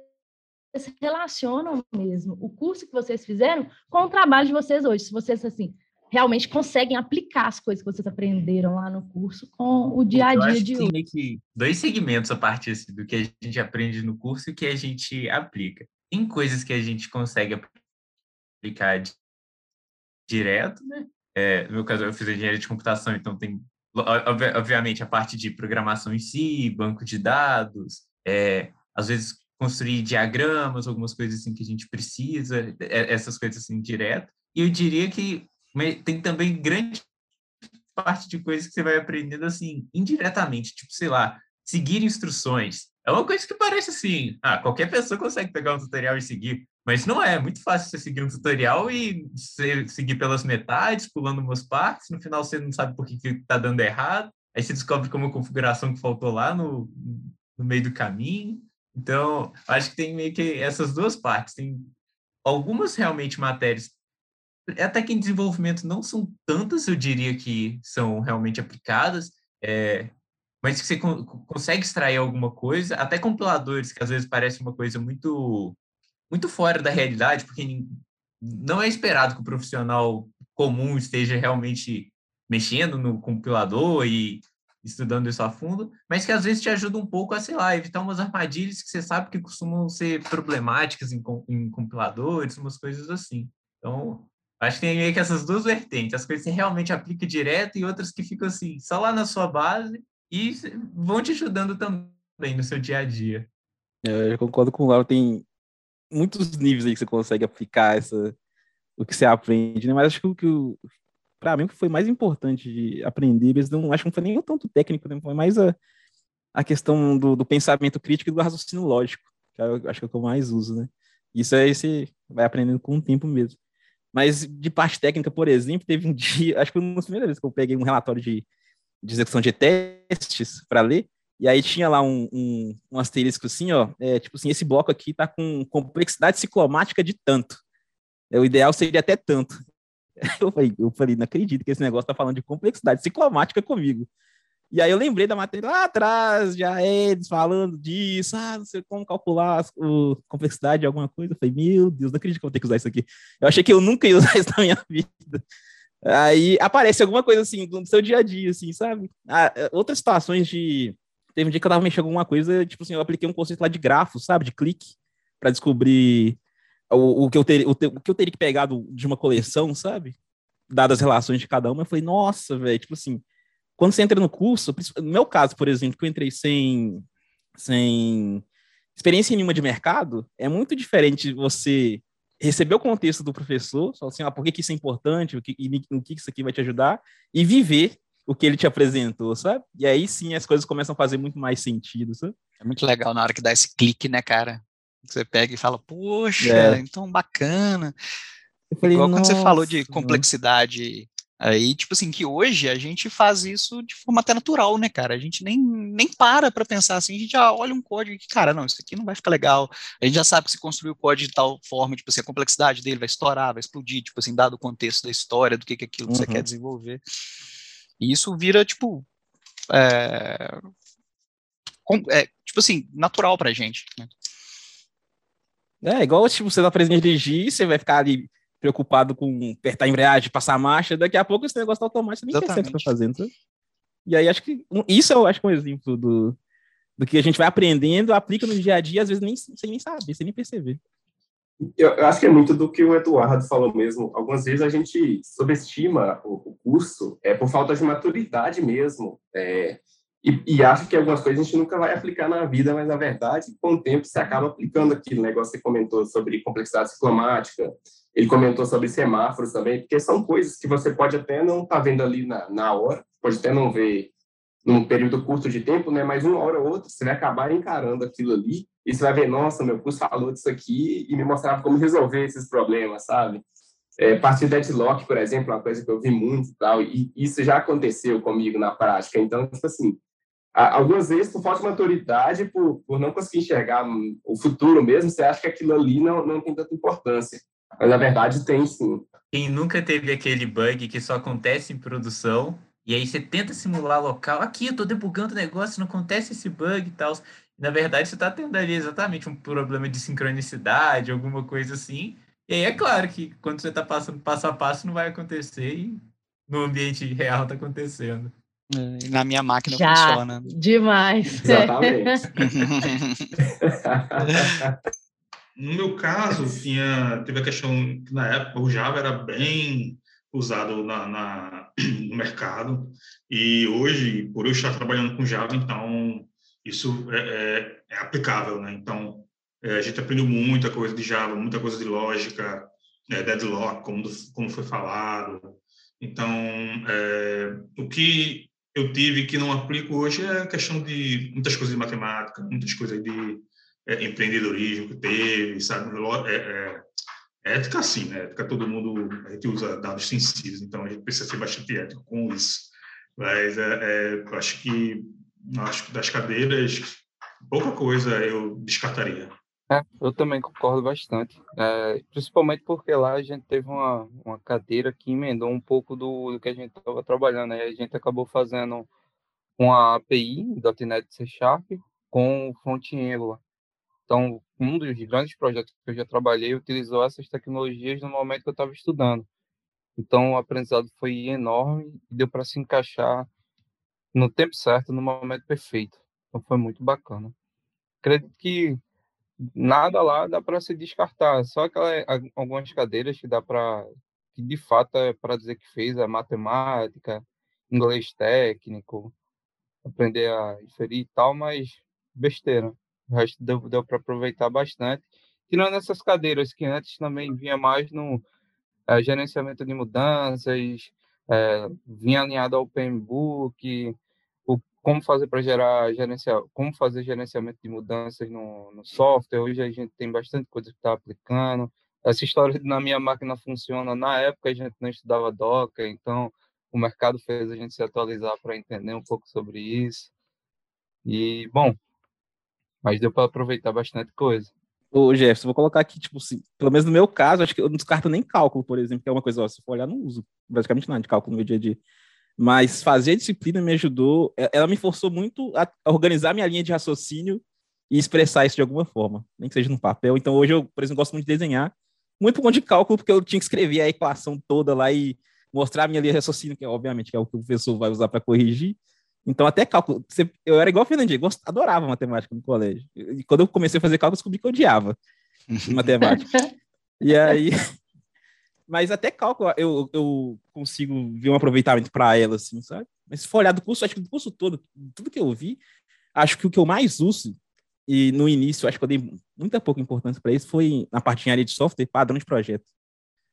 relacionam mesmo, o curso que vocês fizeram com o trabalho de vocês hoje, se vocês, assim, realmente conseguem aplicar as coisas que vocês aprenderam lá no curso com o dia a dia de hoje. Tem que dois segmentos a partir assim, do que a gente aprende no curso e que a gente aplica. Tem coisas que a gente consegue aplicar direto, né? É, no meu caso, eu fiz engenharia de computação, então tem, obviamente, a parte de programação em si, banco de dados, é, às vezes construir diagramas, algumas coisas assim que a gente precisa, é, essas coisas assim direto. E eu diria que tem também grande parte de coisas que você vai aprendendo assim indiretamente, tipo, sei lá, seguir instruções. É uma coisa que parece assim, ah, qualquer pessoa consegue pegar um tutorial e seguir, mas não é, é muito fácil você seguir um tutorial e seguir pelas metades, pulando umas partes, no final você não sabe por que está dando errado, aí você descobre como a configuração que faltou lá no, no meio do caminho. Então, acho que tem meio que essas duas partes. Tem algumas realmente matérias, até que em desenvolvimento não são tantas, eu diria que são realmente aplicadas, é, mas que você consegue extrair alguma coisa, até compiladores que às vezes parecem uma coisa muito muito fora da realidade, porque não é esperado que o profissional comum esteja realmente mexendo no compilador e estudando isso a fundo, mas que às vezes te ajuda um pouco a, sei lá, evitar umas armadilhas que você sabe que costumam ser problemáticas em, em compiladores, umas coisas assim. Então, acho que tem meio que essas duas vertentes, as coisas que você realmente aplica direto e outras que ficam assim, só lá na sua base e vão te ajudando também no seu dia a dia. É, eu concordo com o Lauro, tem muitos níveis aí que você consegue aplicar essa, o que você aprende, né? Mas acho que o que para mim o que foi mais importante de aprender, mas não acho que não foi nem o tanto técnico, né? foi mais a, a questão do, do pensamento crítico e do raciocínio lógico, que eu acho que é o que eu mais uso, né? Isso aí você vai aprendendo com o tempo mesmo. Mas de parte técnica, por exemplo, teve um (laughs) dia, acho que foi uma das primeiras vezes que eu peguei um relatório de de execução de testes para ler, e aí tinha lá um, um, um asterisco assim, ó, é, tipo assim, esse bloco aqui tá com complexidade ciclomática de tanto. É, o ideal seria até tanto. (laughs) Eu falei, eu falei, não acredito que esse negócio tá falando de complexidade ciclomática comigo. E aí eu lembrei da matéria lá atrás, já eles falando disso, ah, não sei como calcular a complexidade de alguma coisa. Eu falei, meu Deus, não acredito que eu vou ter que usar isso aqui. Eu achei que eu nunca ia (laughs) usar isso na minha vida. Aí aparece alguma coisa assim do seu dia a dia, assim, sabe? Ah, é, outras situações de. Teve um dia que eu tava mexendo alguma coisa, tipo assim, eu apliquei um conceito lá de grafo, sabe? De clique, para descobrir o, o, que eu ter, o, o, que eu teria que pegar do, de uma coleção, sabe? Dadas as relações de cada uma. Eu falei, nossa, velho, tipo assim, quando você entra no curso, no meu caso, por exemplo, que eu entrei sem, sem experiência nenhuma de mercado, é muito diferente você receber o contexto do professor, só assim, ah, por que, que isso é importante, o que, e, o que isso aqui vai te ajudar, e viver o que ele te apresentou, sabe? E aí sim as coisas começam a fazer muito mais sentido, sabe? É muito legal na hora que dá esse clique, né, cara? Você pega e fala, poxa, é. então bacana. Falei, Igual quando você falou de complexidade Aí, tipo assim, que hoje a gente faz isso de forma até natural, né, cara? A gente nem, nem para para pensar assim, a gente já olha um código que, cara, não, isso aqui não vai ficar legal. A gente já sabe que se construir o código de tal forma, tipo assim, a complexidade dele vai estourar, vai explodir, tipo assim, dado o contexto da história, do que, que é aquilo que uhum. você quer desenvolver. E isso vira, tipo, é, é, tipo assim, natural pra gente, né? É, igual, tipo, você tá aprendendo a dirigir, você vai ficar ali preocupado com apertar a embreagem, passar a marcha, daqui a pouco esse negócio tá automático, nem percebe o que tá fazendo. Sabe? E aí acho que isso eu acho que é um exemplo do, do que a gente vai aprendendo, aplica no dia a dia, às vezes nem, sem nem saber, sem nem perceber. Eu, eu, acho que é muito do que o Eduardo falou mesmo. Algumas vezes a gente subestima o, o curso é, por falta de maturidade mesmo. É, e, e acho que algumas coisas a gente nunca vai aplicar na vida, mas na verdade, com o tempo, você acaba aplicando aquilo. negócio que você comentou sobre complexidade ciclomática, ele comentou sobre semáforos também, porque são coisas que você pode até não estar tá vendo ali na, na hora, pode até não ver num período curto de tempo, né? Mas uma hora ou outra você vai acabar encarando aquilo ali e você vai ver, nossa, meu curso falou disso aqui e me mostrava como resolver esses problemas, sabe? É, partir deadlock, por exemplo, é uma coisa que eu vi muito e tal, e isso já aconteceu comigo na prática. Então, tipo assim, algumas vezes, por falta de maturidade, por, por não conseguir enxergar o futuro mesmo, você acha que aquilo ali não, não tem tanta importância. Mas na verdade tem sim. Quem nunca teve aquele bug que só acontece em produção, e aí você tenta simular local, aqui eu tô debugando o negócio, não acontece esse bug e tal. Na verdade, você está tendo ali exatamente um problema de sincronicidade, alguma coisa assim. E aí é claro que quando você está passando passo a passo não vai acontecer e no ambiente real está acontecendo. É, na minha máquina Já, funciona. Demais. Exatamente. (laughs) (laughs) No meu caso, tinha, teve a questão que na época o Java era bem usado na, na, (clears throat) no mercado e hoje, por eu estar trabalhando com Java, então isso é, é, é aplicável, né? Então, É, a gente aprendeu muita coisa de Java, muita coisa de lógica, é, deadlock, como, como foi falado. Então, é, o que eu tive que não aplico hoje é a questão de muitas coisas de matemática, muitas coisas de é, empreendedorismo que teve, sabe? É, é, ética, sim, né? Ética, todo mundo, a gente usa dados sensíveis, então a gente precisa ser bastante ético com isso. Mas é, é acho que acho das cadeiras, pouca coisa eu descartaria. É, eu também concordo bastante. É, principalmente porque lá a gente teve uma, uma cadeira que emendou um pouco do, do que a gente estava trabalhando. Aí a gente acabou fazendo uma API .NET C Sharp com front-end Angular. Então, um dos grandes projetos que eu já trabalhei utilizou essas tecnologias no momento que eu estava estudando. Então, o aprendizado foi enorme e deu para se encaixar no tempo certo, no momento perfeito. Então, foi muito bacana. Acredito que nada lá dá para se descartar. Só aquela, algumas cadeiras que dá para que de fato é para dizer que fez a matemática, inglês técnico, aprender a inferir e tal, mas besteira. O resto deu, deu para aproveitar bastante. Tirando essas cadeiras que antes também vinha mais no é, gerenciamento de mudanças, é, vinha alinhado ao PMBOK, como fazer para gerar gerenciar, como fazer gerenciamento de mudanças no, no software. Hoje a gente tem bastante coisa que está aplicando. Essa história de na minha máquina funciona. Na época a gente não estudava Docker, então o mercado fez a gente se atualizar para entender um pouco sobre isso. E bom, mas deu para aproveitar bastante coisa. Ô, Jefferson, vou colocar aqui, tipo assim, pelo menos no meu caso, acho que eu não descarto nem cálculo, por exemplo, que é uma coisa, ó, se for olhar, não uso praticamente nada de cálculo no meu dia a dia. Mas fazer a disciplina me ajudou, ela me forçou muito a organizar minha linha de raciocínio e expressar isso de alguma forma, nem que seja no papel. Então hoje eu, por exemplo, gosto muito de desenhar, muito por conta de cálculo, porque eu tinha que escrever a equação toda lá e mostrar a minha linha de raciocínio, que é, obviamente é o que o professor vai usar para corrigir. Então, até cálculo, eu era igual o Fernandinho, eu adorava matemática no colégio. E quando eu comecei a fazer cálculo, descobri que eu odiava (laughs) matemática. (laughs) E aí, (laughs) mas até cálculo eu, eu consigo ver um aproveitamento para ela, assim, sabe? Mas se for olhar do curso, acho que do curso todo, tudo que eu vi, acho que o que eu mais uso, e no início acho que eu dei muita pouca importância para isso, foi na parte de área de software, padrão de projeto.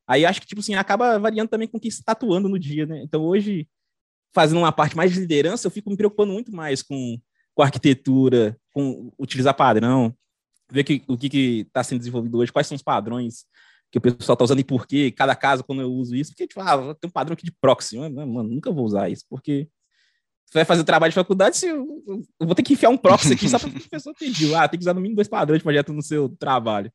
Aí acho que, tipo assim, acaba variando também com o que está atuando no dia, né? Então hoje, fazendo uma parte mais de liderança, eu fico me preocupando muito mais com, com arquitetura, com utilizar padrão, ver que, o que está sendo desenvolvido hoje, quais são os padrões que o pessoal está usando e por quê, cada caso, quando eu uso isso, porque, tipo, ah, tem um padrão aqui de proxy, mano, mano nunca vou usar isso, porque você vai fazer trabalho de faculdade, se eu, eu, vou ter que enfiar um proxy aqui só porque a (laughs) pessoa pediu, ah, tem que usar no mínimo dois padrões de projeto no seu trabalho.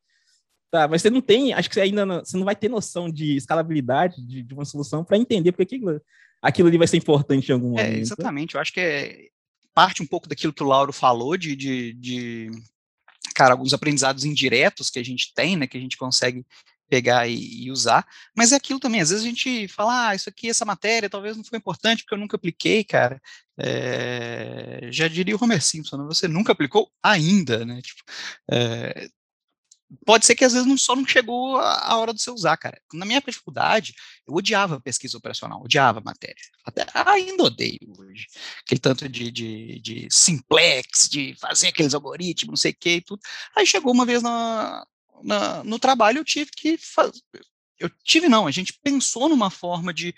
Tá, mas você não tem, acho que você ainda não, você não vai ter noção de escalabilidade de, de uma solução para entender porque aquilo, aquilo ali vai ser importante em algum é, momento. É, exatamente, eu acho que é parte um pouco daquilo que o Lauro falou de, de, de cara, alguns aprendizados indiretos que a gente tem, né, que a gente consegue pegar e, e, usar, mas é aquilo também, às vezes a gente fala, ah, isso aqui, essa matéria talvez não foi importante porque eu nunca apliquei, cara, é, já diria o Homer Simpson, né? você nunca aplicou ainda, né, tipo, é, pode ser que às vezes não, só não chegou a, a, hora de você usar, cara. Na minha dificuldade, eu odiava pesquisa operacional, odiava matéria. Até ainda odeio hoje. Aquele tanto de, de, de simplex, de fazer aqueles algoritmos, não sei o que e tudo. Aí chegou uma vez na, na, no trabalho eu tive que fazer. Eu tive, não, a gente pensou numa forma de,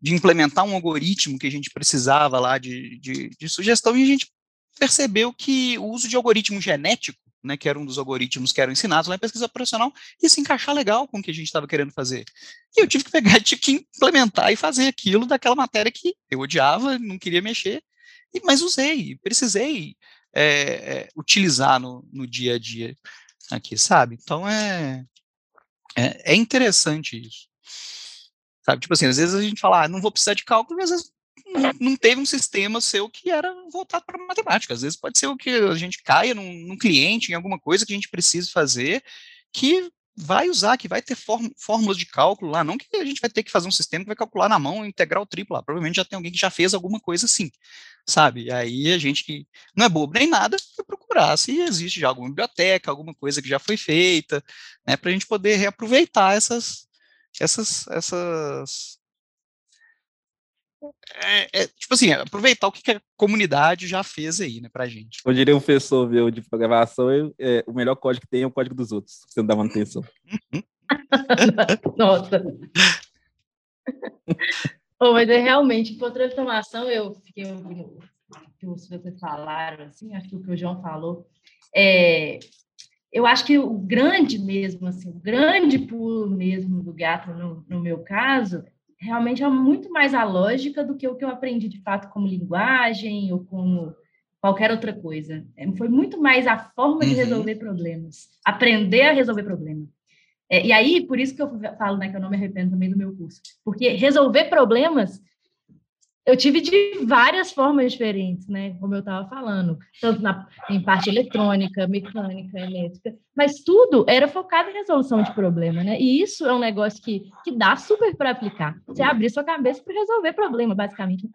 de implementar um algoritmo que a gente precisava lá de, de, de sugestão e a gente percebeu que o uso de algoritmo genético, né, que era um dos algoritmos que eram ensinados lá em pesquisa operacional, ia se encaixar legal com o que a gente estava querendo fazer. E eu tive que pegar, (laughs) tive que implementar e fazer aquilo daquela matéria que eu odiava, não queria mexer, mas usei, precisei é, é, utilizar no, no dia a dia aqui, sabe? Então é, é, é, interessante isso. Sabe? Tipo assim, às vezes a gente fala, ah, não vou precisar de cálculo, mas às vezes não, teve um sistema seu que era voltado para matemática. Às vezes pode ser o que a gente caia num, num cliente, em alguma coisa que a gente precisa fazer, que vai usar, que vai ter fórmulas de cálculo lá, não que a gente vai ter que fazer um sistema que vai calcular na mão integral tripla, provavelmente já tem alguém que já fez alguma coisa assim, sabe? E aí a gente que não é bobo nem nada, vai procurar se existe já alguma biblioteca, alguma coisa que já foi feita, né, para a gente poder reaproveitar essas, essas, essas, é, é, tipo assim, aproveitar o que a comunidade já fez aí, né, pra gente. Eu diria um professor meu de programação, é, o melhor código que tem é o código dos outros, você não dá manutenção. Nossa. oh, mas é realmente, por transformação, eu fiquei ouvindo o que vocês falaram, assim, acho que o que o João falou, é, eu acho que o grande mesmo, assim, o grande pulo mesmo do gato, no, no meu caso, realmente é muito mais a lógica do que o que eu aprendi de fato como linguagem ou como qualquer outra coisa. É, foi muito mais a forma de uhum. resolver problemas, aprender a resolver problemas. É, e aí, por isso que eu falo né, que eu não me arrependo também do meu curso, porque resolver problemas eu tive de várias formas diferentes, né? Como eu estava falando, tanto na, em parte eletrônica, mecânica, elétrica, mas tudo era focado em resolução de problema, né? E isso é um negócio que, que dá super para aplicar. Você abrir sua cabeça para resolver problema, basicamente.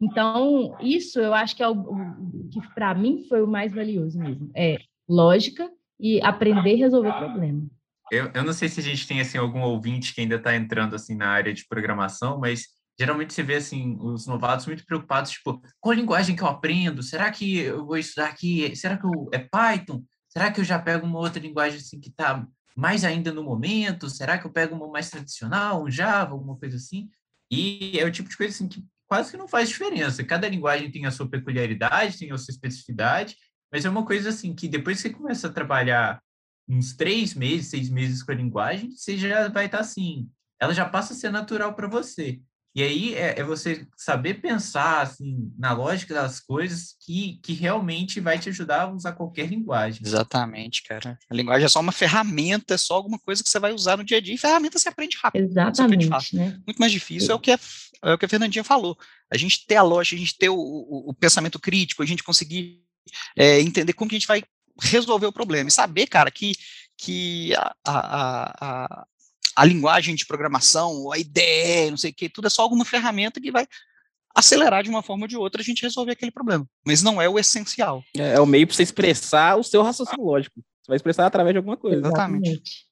Então, isso eu acho que é o, o que para mim foi o mais valioso mesmo. É lógica e aprender a resolver problema. Eu, eu não sei se a gente tem assim algum ouvinte que ainda está entrando assim na área de programação, mas geralmente você vê assim os novatos muito preocupados, tipo, qual linguagem que eu aprendo? Será que eu vou estudar aqui? Será que eu, é Python? Será que eu já pego uma outra linguagem assim que está mais ainda no momento? Será que eu pego uma mais tradicional, um Java, alguma coisa assim? E é o tipo de coisa assim que quase que não faz diferença. Cada linguagem tem a sua peculiaridade, tem a sua especificidade, mas é uma coisa assim que depois que você começa a trabalhar uns três meses, seis meses com a linguagem, você já vai estar tá assim, ela já passa a ser natural para você. E aí é, é, você saber pensar assim, na lógica das coisas que, que realmente vai te ajudar a usar qualquer linguagem. Exatamente, cara. A linguagem é só uma ferramenta, é só alguma coisa que você vai usar no dia a dia. E ferramenta você aprende rápido. Exatamente. Aprende né? Muito mais difícil é o, que a, é o que a Fernandinha falou. A gente ter a lógica, a gente ter o, o, o pensamento crítico, a gente conseguir é, entender como que a gente vai resolver o problema. E saber, cara, que, que a, a, a, a linguagem de programação, a ideia, não sei o que, tudo é só alguma ferramenta que vai acelerar de uma forma ou de outra a gente resolver aquele problema. Mas não é o essencial. É, é o meio para você expressar o seu raciocínio lógico. Você vai expressar através de alguma coisa. Exatamente.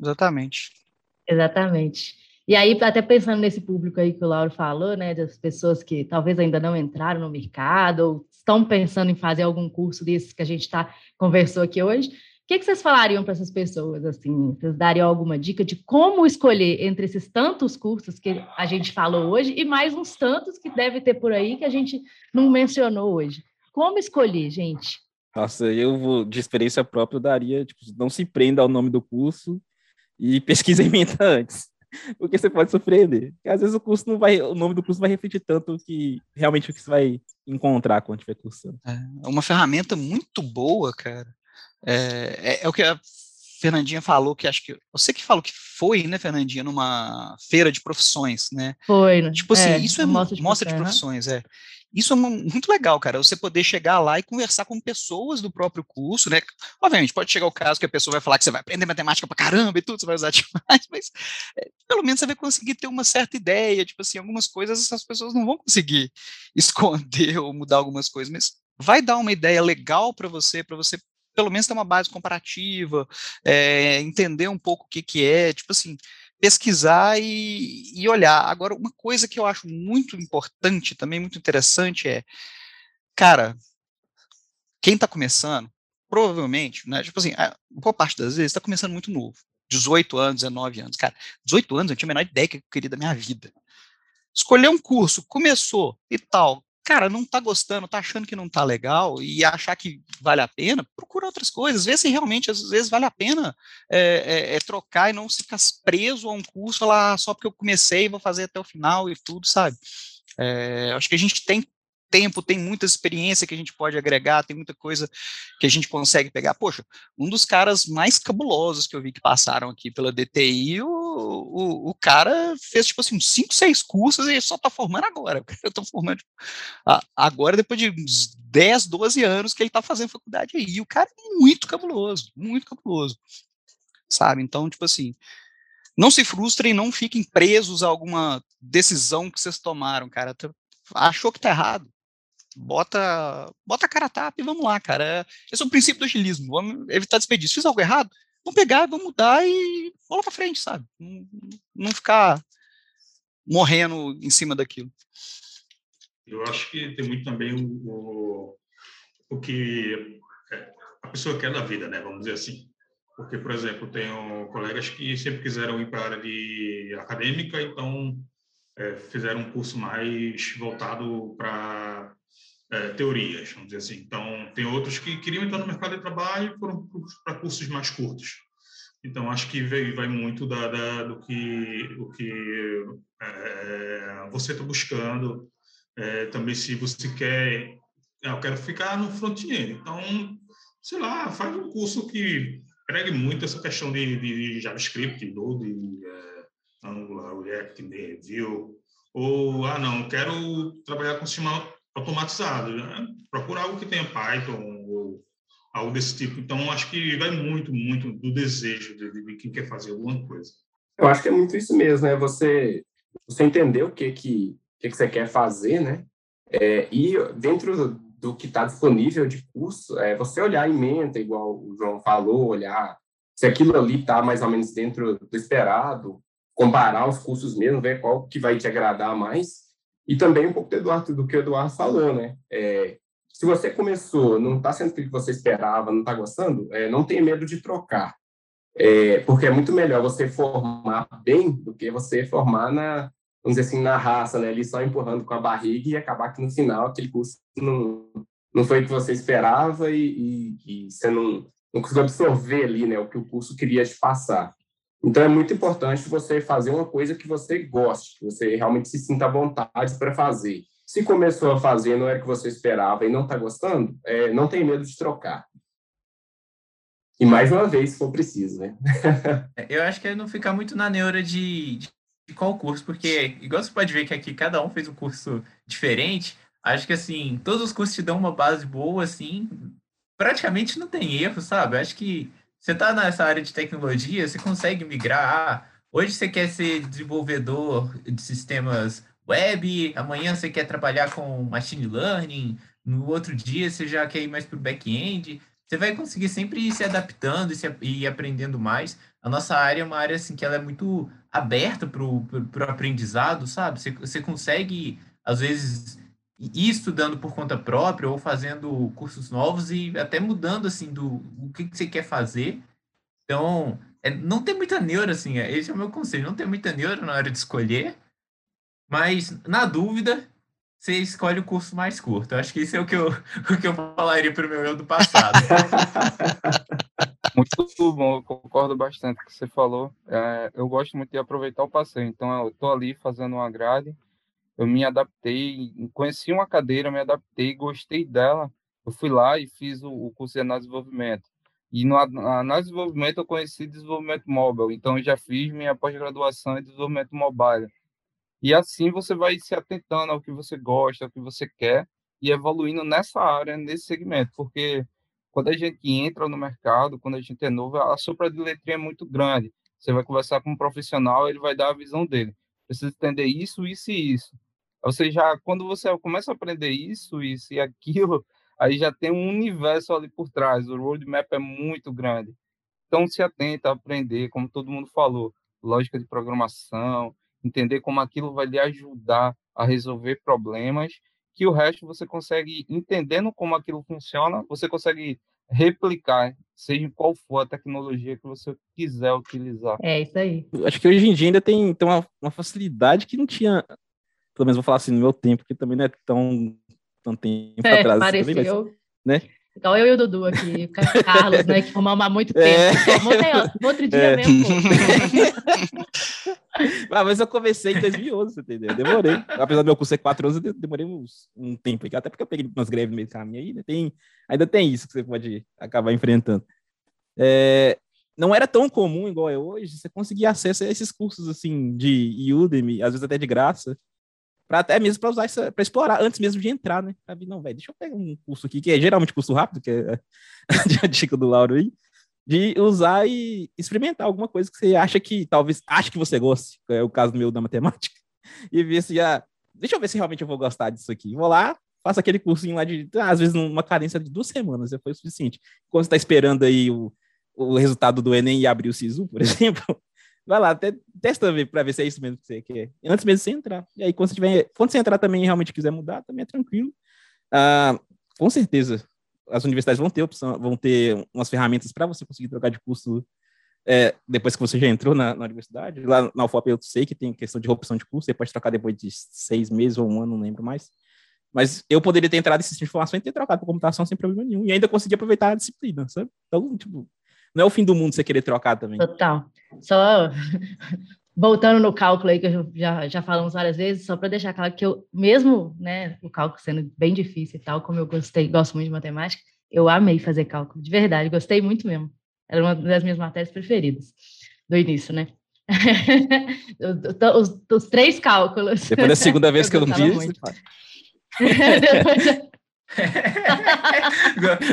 Exatamente. Exatamente. E aí, até pensando nesse público aí que o Lauro falou, né, das pessoas que talvez ainda não entraram no mercado ou estão pensando em fazer algum curso desses que a gente tá, conversou aqui hoje, o que, que vocês falariam para essas pessoas? Assim, vocês dariam alguma dica de como escolher entre esses tantos cursos que a gente falou hoje e mais uns tantos que deve ter por aí que a gente não mencionou hoje? Como escolher, gente? Nossa, eu vou, de experiência própria, eu daria, tipo, não se prenda ao nome do curso e (laughs) pesquisa em mente antes. Porque você pode surpreender. Porque às vezes o curso não vai, o nome do curso vai refletir tanto que realmente o que você vai encontrar quando estiver cursando. É uma ferramenta muito boa, cara. É, é, é, o que a Fernandinha falou, que acho que. Você que falou que foi, né, Fernandinha, numa feira de profissões, né? Foi, né? Tipo assim, é, isso é mostra de, mostra de profissões, é. Isso é muito legal, cara. Você poder chegar lá e conversar com pessoas do próprio curso, né? Obviamente, pode chegar o caso que a pessoa vai falar que você vai aprender matemática pra caramba e tudo, você vai usar (laughs) demais, mas é, pelo menos você vai conseguir ter uma certa ideia. Tipo assim, algumas coisas essas pessoas não vão conseguir (laughs) esconder ou mudar algumas coisas, mas vai dar uma ideia legal para você, para você pelo menos ter uma base comparativa, é, entender um pouco o que, que é, tipo assim, pesquisar e, e, olhar. Agora, uma coisa que eu acho muito importante, também muito interessante, é, cara, quem está começando, provavelmente, né, tipo assim, boa parte das vezes está começando muito novo, 18 anos, 19 anos, cara, 18 anos eu tinha a menor ideia que eu queria da minha vida. Escolher um curso, começou e tal, cara, não tá gostando, tá achando que não tá legal e achar que vale a pena, procura outras coisas, vê se realmente às vezes vale a pena é, é, é trocar e não ficar preso a um curso, falar ah, só porque eu comecei vou fazer até o final e tudo, sabe? É, acho que a gente tem tempo, tem muita experiência que a gente pode agregar, tem muita coisa que a gente consegue pegar. Poxa, um dos caras mais cabulosos que eu vi que passaram aqui pela DTI, o, o, o cara fez, tipo assim, uns 5, 6 cursos e só tá formando agora. (laughs) Eu tô formando tipo, agora, depois de uns 10, 12 anos que ele tá fazendo faculdade aí. O cara é muito cabuloso, muito cabuloso. Sabe? Então, tipo assim, não se frustrem, não fiquem presos a alguma decisão que vocês tomaram, cara. Achou que tá errado, bota, bota a cara a tapa e vamos lá, cara. Esse é o princípio do agilismo. Vamos evitar desperdício. Fiz algo errado? Vamos pegar, vamos mudar e bola para frente, sabe? Não, não ficar morrendo em cima daquilo. Eu acho que tem muito também o, o, o que a pessoa quer da vida, né? Vamos dizer assim. Porque, por exemplo, tenho colegas que sempre quiseram ir para a área de acadêmica, então é, fizeram um curso mais voltado para é, teorias, vamos dizer assim. Então, tem outros que queriam entrar no mercado de trabalho e foram para cursos mais curtos. Então, acho que vai, vai muito da, da, do que, o que é, você está buscando. É, também, se você quer... Ah, eu quero ficar no front-end. Então, sei lá, faz um curso que pregue muito essa questão de, de JavaScript, Node, é, Angular, React, Vue. Ou, ah, não, quero trabalhar com sistema automatizado. Né? Algo que tenha Python ou algo desse tipo. Então, acho que vai muito, muito do desejo de, de quem quer fazer alguma coisa. Eu acho que é muito isso mesmo, né? Você, você entender o que, que, que, que você quer fazer, né? É, e dentro do que está disponível de curso, é você olhar em mente, igual o João falou, olhar se aquilo ali está mais ou menos dentro do esperado, comparar os cursos mesmo, ver qual que vai te agradar mais. E também um pouco do, Eduardo, do que o Eduardo falou, né? É, se você começou, não está sendo o que você esperava, não está gostando, é, não tenha medo de trocar. É, porque é muito melhor você formar bem do que você formar na, vamos dizer assim, na raça, né? Ali só empurrando com a barriga e acabar que no final aquele curso não, não foi o que você esperava e, e, e você não, não conseguiu absorver ali, né? O que o curso queria te passar. Então é muito importante você fazer uma coisa que você goste, que você realmente se sinta à vontade para fazer. Se começou a fazer não era o que você esperava e não está gostando, é, não tem medo de trocar. E mais uma vez, se for preciso, né? (laughs) Eu acho que é não ficar muito na neura de, de de qual curso, porque, igual você pode ver que aqui cada um fez um curso diferente, acho que, assim, todos os cursos te dão uma base boa, assim, praticamente não tem erro, sabe? Acho que você tá nessa área de tecnologia, você consegue migrar. Ah, hoje você quer ser desenvolvedor de sistemas web, amanhã você quer trabalhar com machine learning, no outro dia você já quer ir mais para o back-end. Você vai conseguir sempre ir se adaptando e, se, e aprendendo mais. A nossa área é uma área assim que ela é muito aberta para o aprendizado, sabe? Você, você consegue, às vezes, ir estudando por conta própria ou fazendo cursos novos e até mudando, assim, do o que, que você quer fazer. Então, é, não tem muita neura, assim, é, esse é o meu conselho, não tem muita neura na hora de escolher, mas, na dúvida, você escolhe o curso mais curto. Eu acho que isso é o que eu, (laughs) o que eu falaria para o meu eu do passado. (laughs) Muito bom, eu concordo bastante com o que você falou. É, eu gosto muito de aproveitar o passeio, então eu estou ali fazendo uma grade, eu me adaptei, conheci uma cadeira, me adaptei, gostei dela, eu fui lá e fiz o, o curso de análise de desenvolvimento. E no análise de desenvolvimento eu conheci desenvolvimento mobile, então eu já fiz minha pós-graduação em desenvolvimento mobile. E assim você vai se atentando ao que você gosta, ao que você quer, e evoluindo nessa área, nesse segmento, porque quando a gente entra no mercado, quando a gente é novo, a sopa de letrinha é muito grande. Você vai conversar com um profissional, ele vai dar a visão dele. Precisa entender isso, isso e isso. Ou seja, quando você começa a aprender isso, isso e aquilo, (laughs) aí já tem um universo ali por trás. O roadmap é muito grande. Então, se atenta a aprender, como todo mundo falou, lógica de programação, entender como aquilo vai lhe ajudar a resolver problemas que o resto você consegue, entendendo como aquilo funciona, você consegue replicar, seja qual for a tecnologia que você quiser utilizar. É isso aí. Acho que hoje em dia ainda tem, tem uma, uma facilidade que não tinha, pelo menos vou falar assim, no meu tempo, que também não é tão, tão tempo é, atrás. Pareceu. Também, né? Igual eu e o Dudu aqui, o Carlos, né, que fumamos há muito tempo. É. outro dia é. mesmo. (laughs) ah, mas eu comecei em 2011, entendeu? Demorei. Apesar do meu curso ser quatro anos, eu demorei uns, um tempo. Até porque eu peguei umas greves no meio do caminho aí, né? tem, ainda tem isso que você pode acabar enfrentando. É, não era tão comum igual é hoje, você conseguir acesso a esses cursos assim de Udemy, às vezes até de graça, até mesmo para usar para explorar antes mesmo de entrar, né? Pra não, velho, deixa eu pegar um curso aqui que é geralmente curso rápido, que é (laughs) a dica do Lauro aí, de usar e experimentar alguma coisa que você acha que talvez acha que você goste, que é o caso meu da matemática, (laughs) e ver se já, deixa eu ver se realmente eu vou gostar disso aqui. Vou lá, faço aquele cursinho lá de, às vezes, numa carência de duas semanas, já foi o suficiente. Quando você está esperando aí o, o resultado do Enem e abrir o SISU, por (laughs) exemplo, vai lá, testa para ver se é isso mesmo que você quer. Antes mesmo de você entrar. E aí, quando você, tiver, quando você entrar também e realmente quiser mudar, também é tranquilo. Ah, com certeza, as universidades vão ter opção, vão ter umas ferramentas para você conseguir trocar de curso é, depois que você já entrou na, na, universidade. Lá na UFOP eu sei que tem questão de opção de curso, você pode trocar depois de seis meses ou um ano, não lembro mais. Mas eu poderia ter entrado em sistema de informação e ter trocado para computação sem problema nenhum. E ainda conseguir aproveitar a disciplina, sabe? Então, tipo, não é o fim do mundo você querer trocar também. Total. Só (laughs) voltando no cálculo aí, que já, já falamos várias vezes, só para deixar claro que eu, mesmo né, o cálculo sendo bem difícil e tal, como eu gostei, gosto muito de matemática, eu amei fazer cálculo, de verdade, gostei muito mesmo. Era uma das minhas matérias preferidas do início, né? (laughs) os, os, três cálculos. Depois da segunda (laughs) vez que eu não fiz. Depois,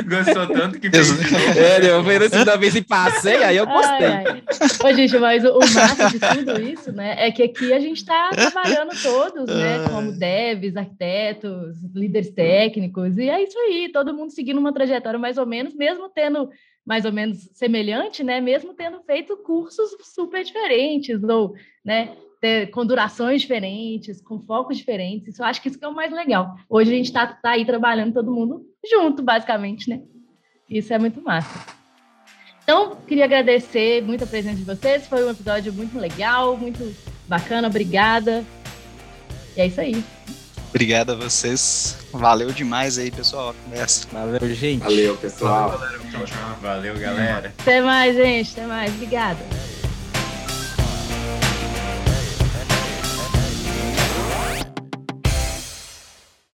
Gostou tanto que fez É, eu fui na segunda vez e passei, aí eu gostei. Ai, ai. Ô, gente, mas o, o massa de tudo isso, né, é que aqui a gente está trabalhando todos, né, como devs, arquitetos, líderes técnicos, e é isso aí, todo mundo seguindo uma trajetória mais ou menos, mesmo tendo mais ou menos semelhante, né, mesmo tendo feito cursos super diferentes, ou, né, ter, com durações diferentes, com focos diferentes. Isso eu acho que isso que é o mais legal. Hoje a gente está tá aí trabalhando todo mundo junto, basicamente, né? Isso é muito massa. Então, queria agradecer muito a presença de vocês. Foi um episódio muito legal, muito bacana. Obrigada. E é isso aí. Obrigado a vocês. Valeu demais aí, pessoal. Conversa. Valeu, gente. Valeu, pessoal. Valeu, galera. Valeu, galera. Até mais, gente. Até mais. Obrigada.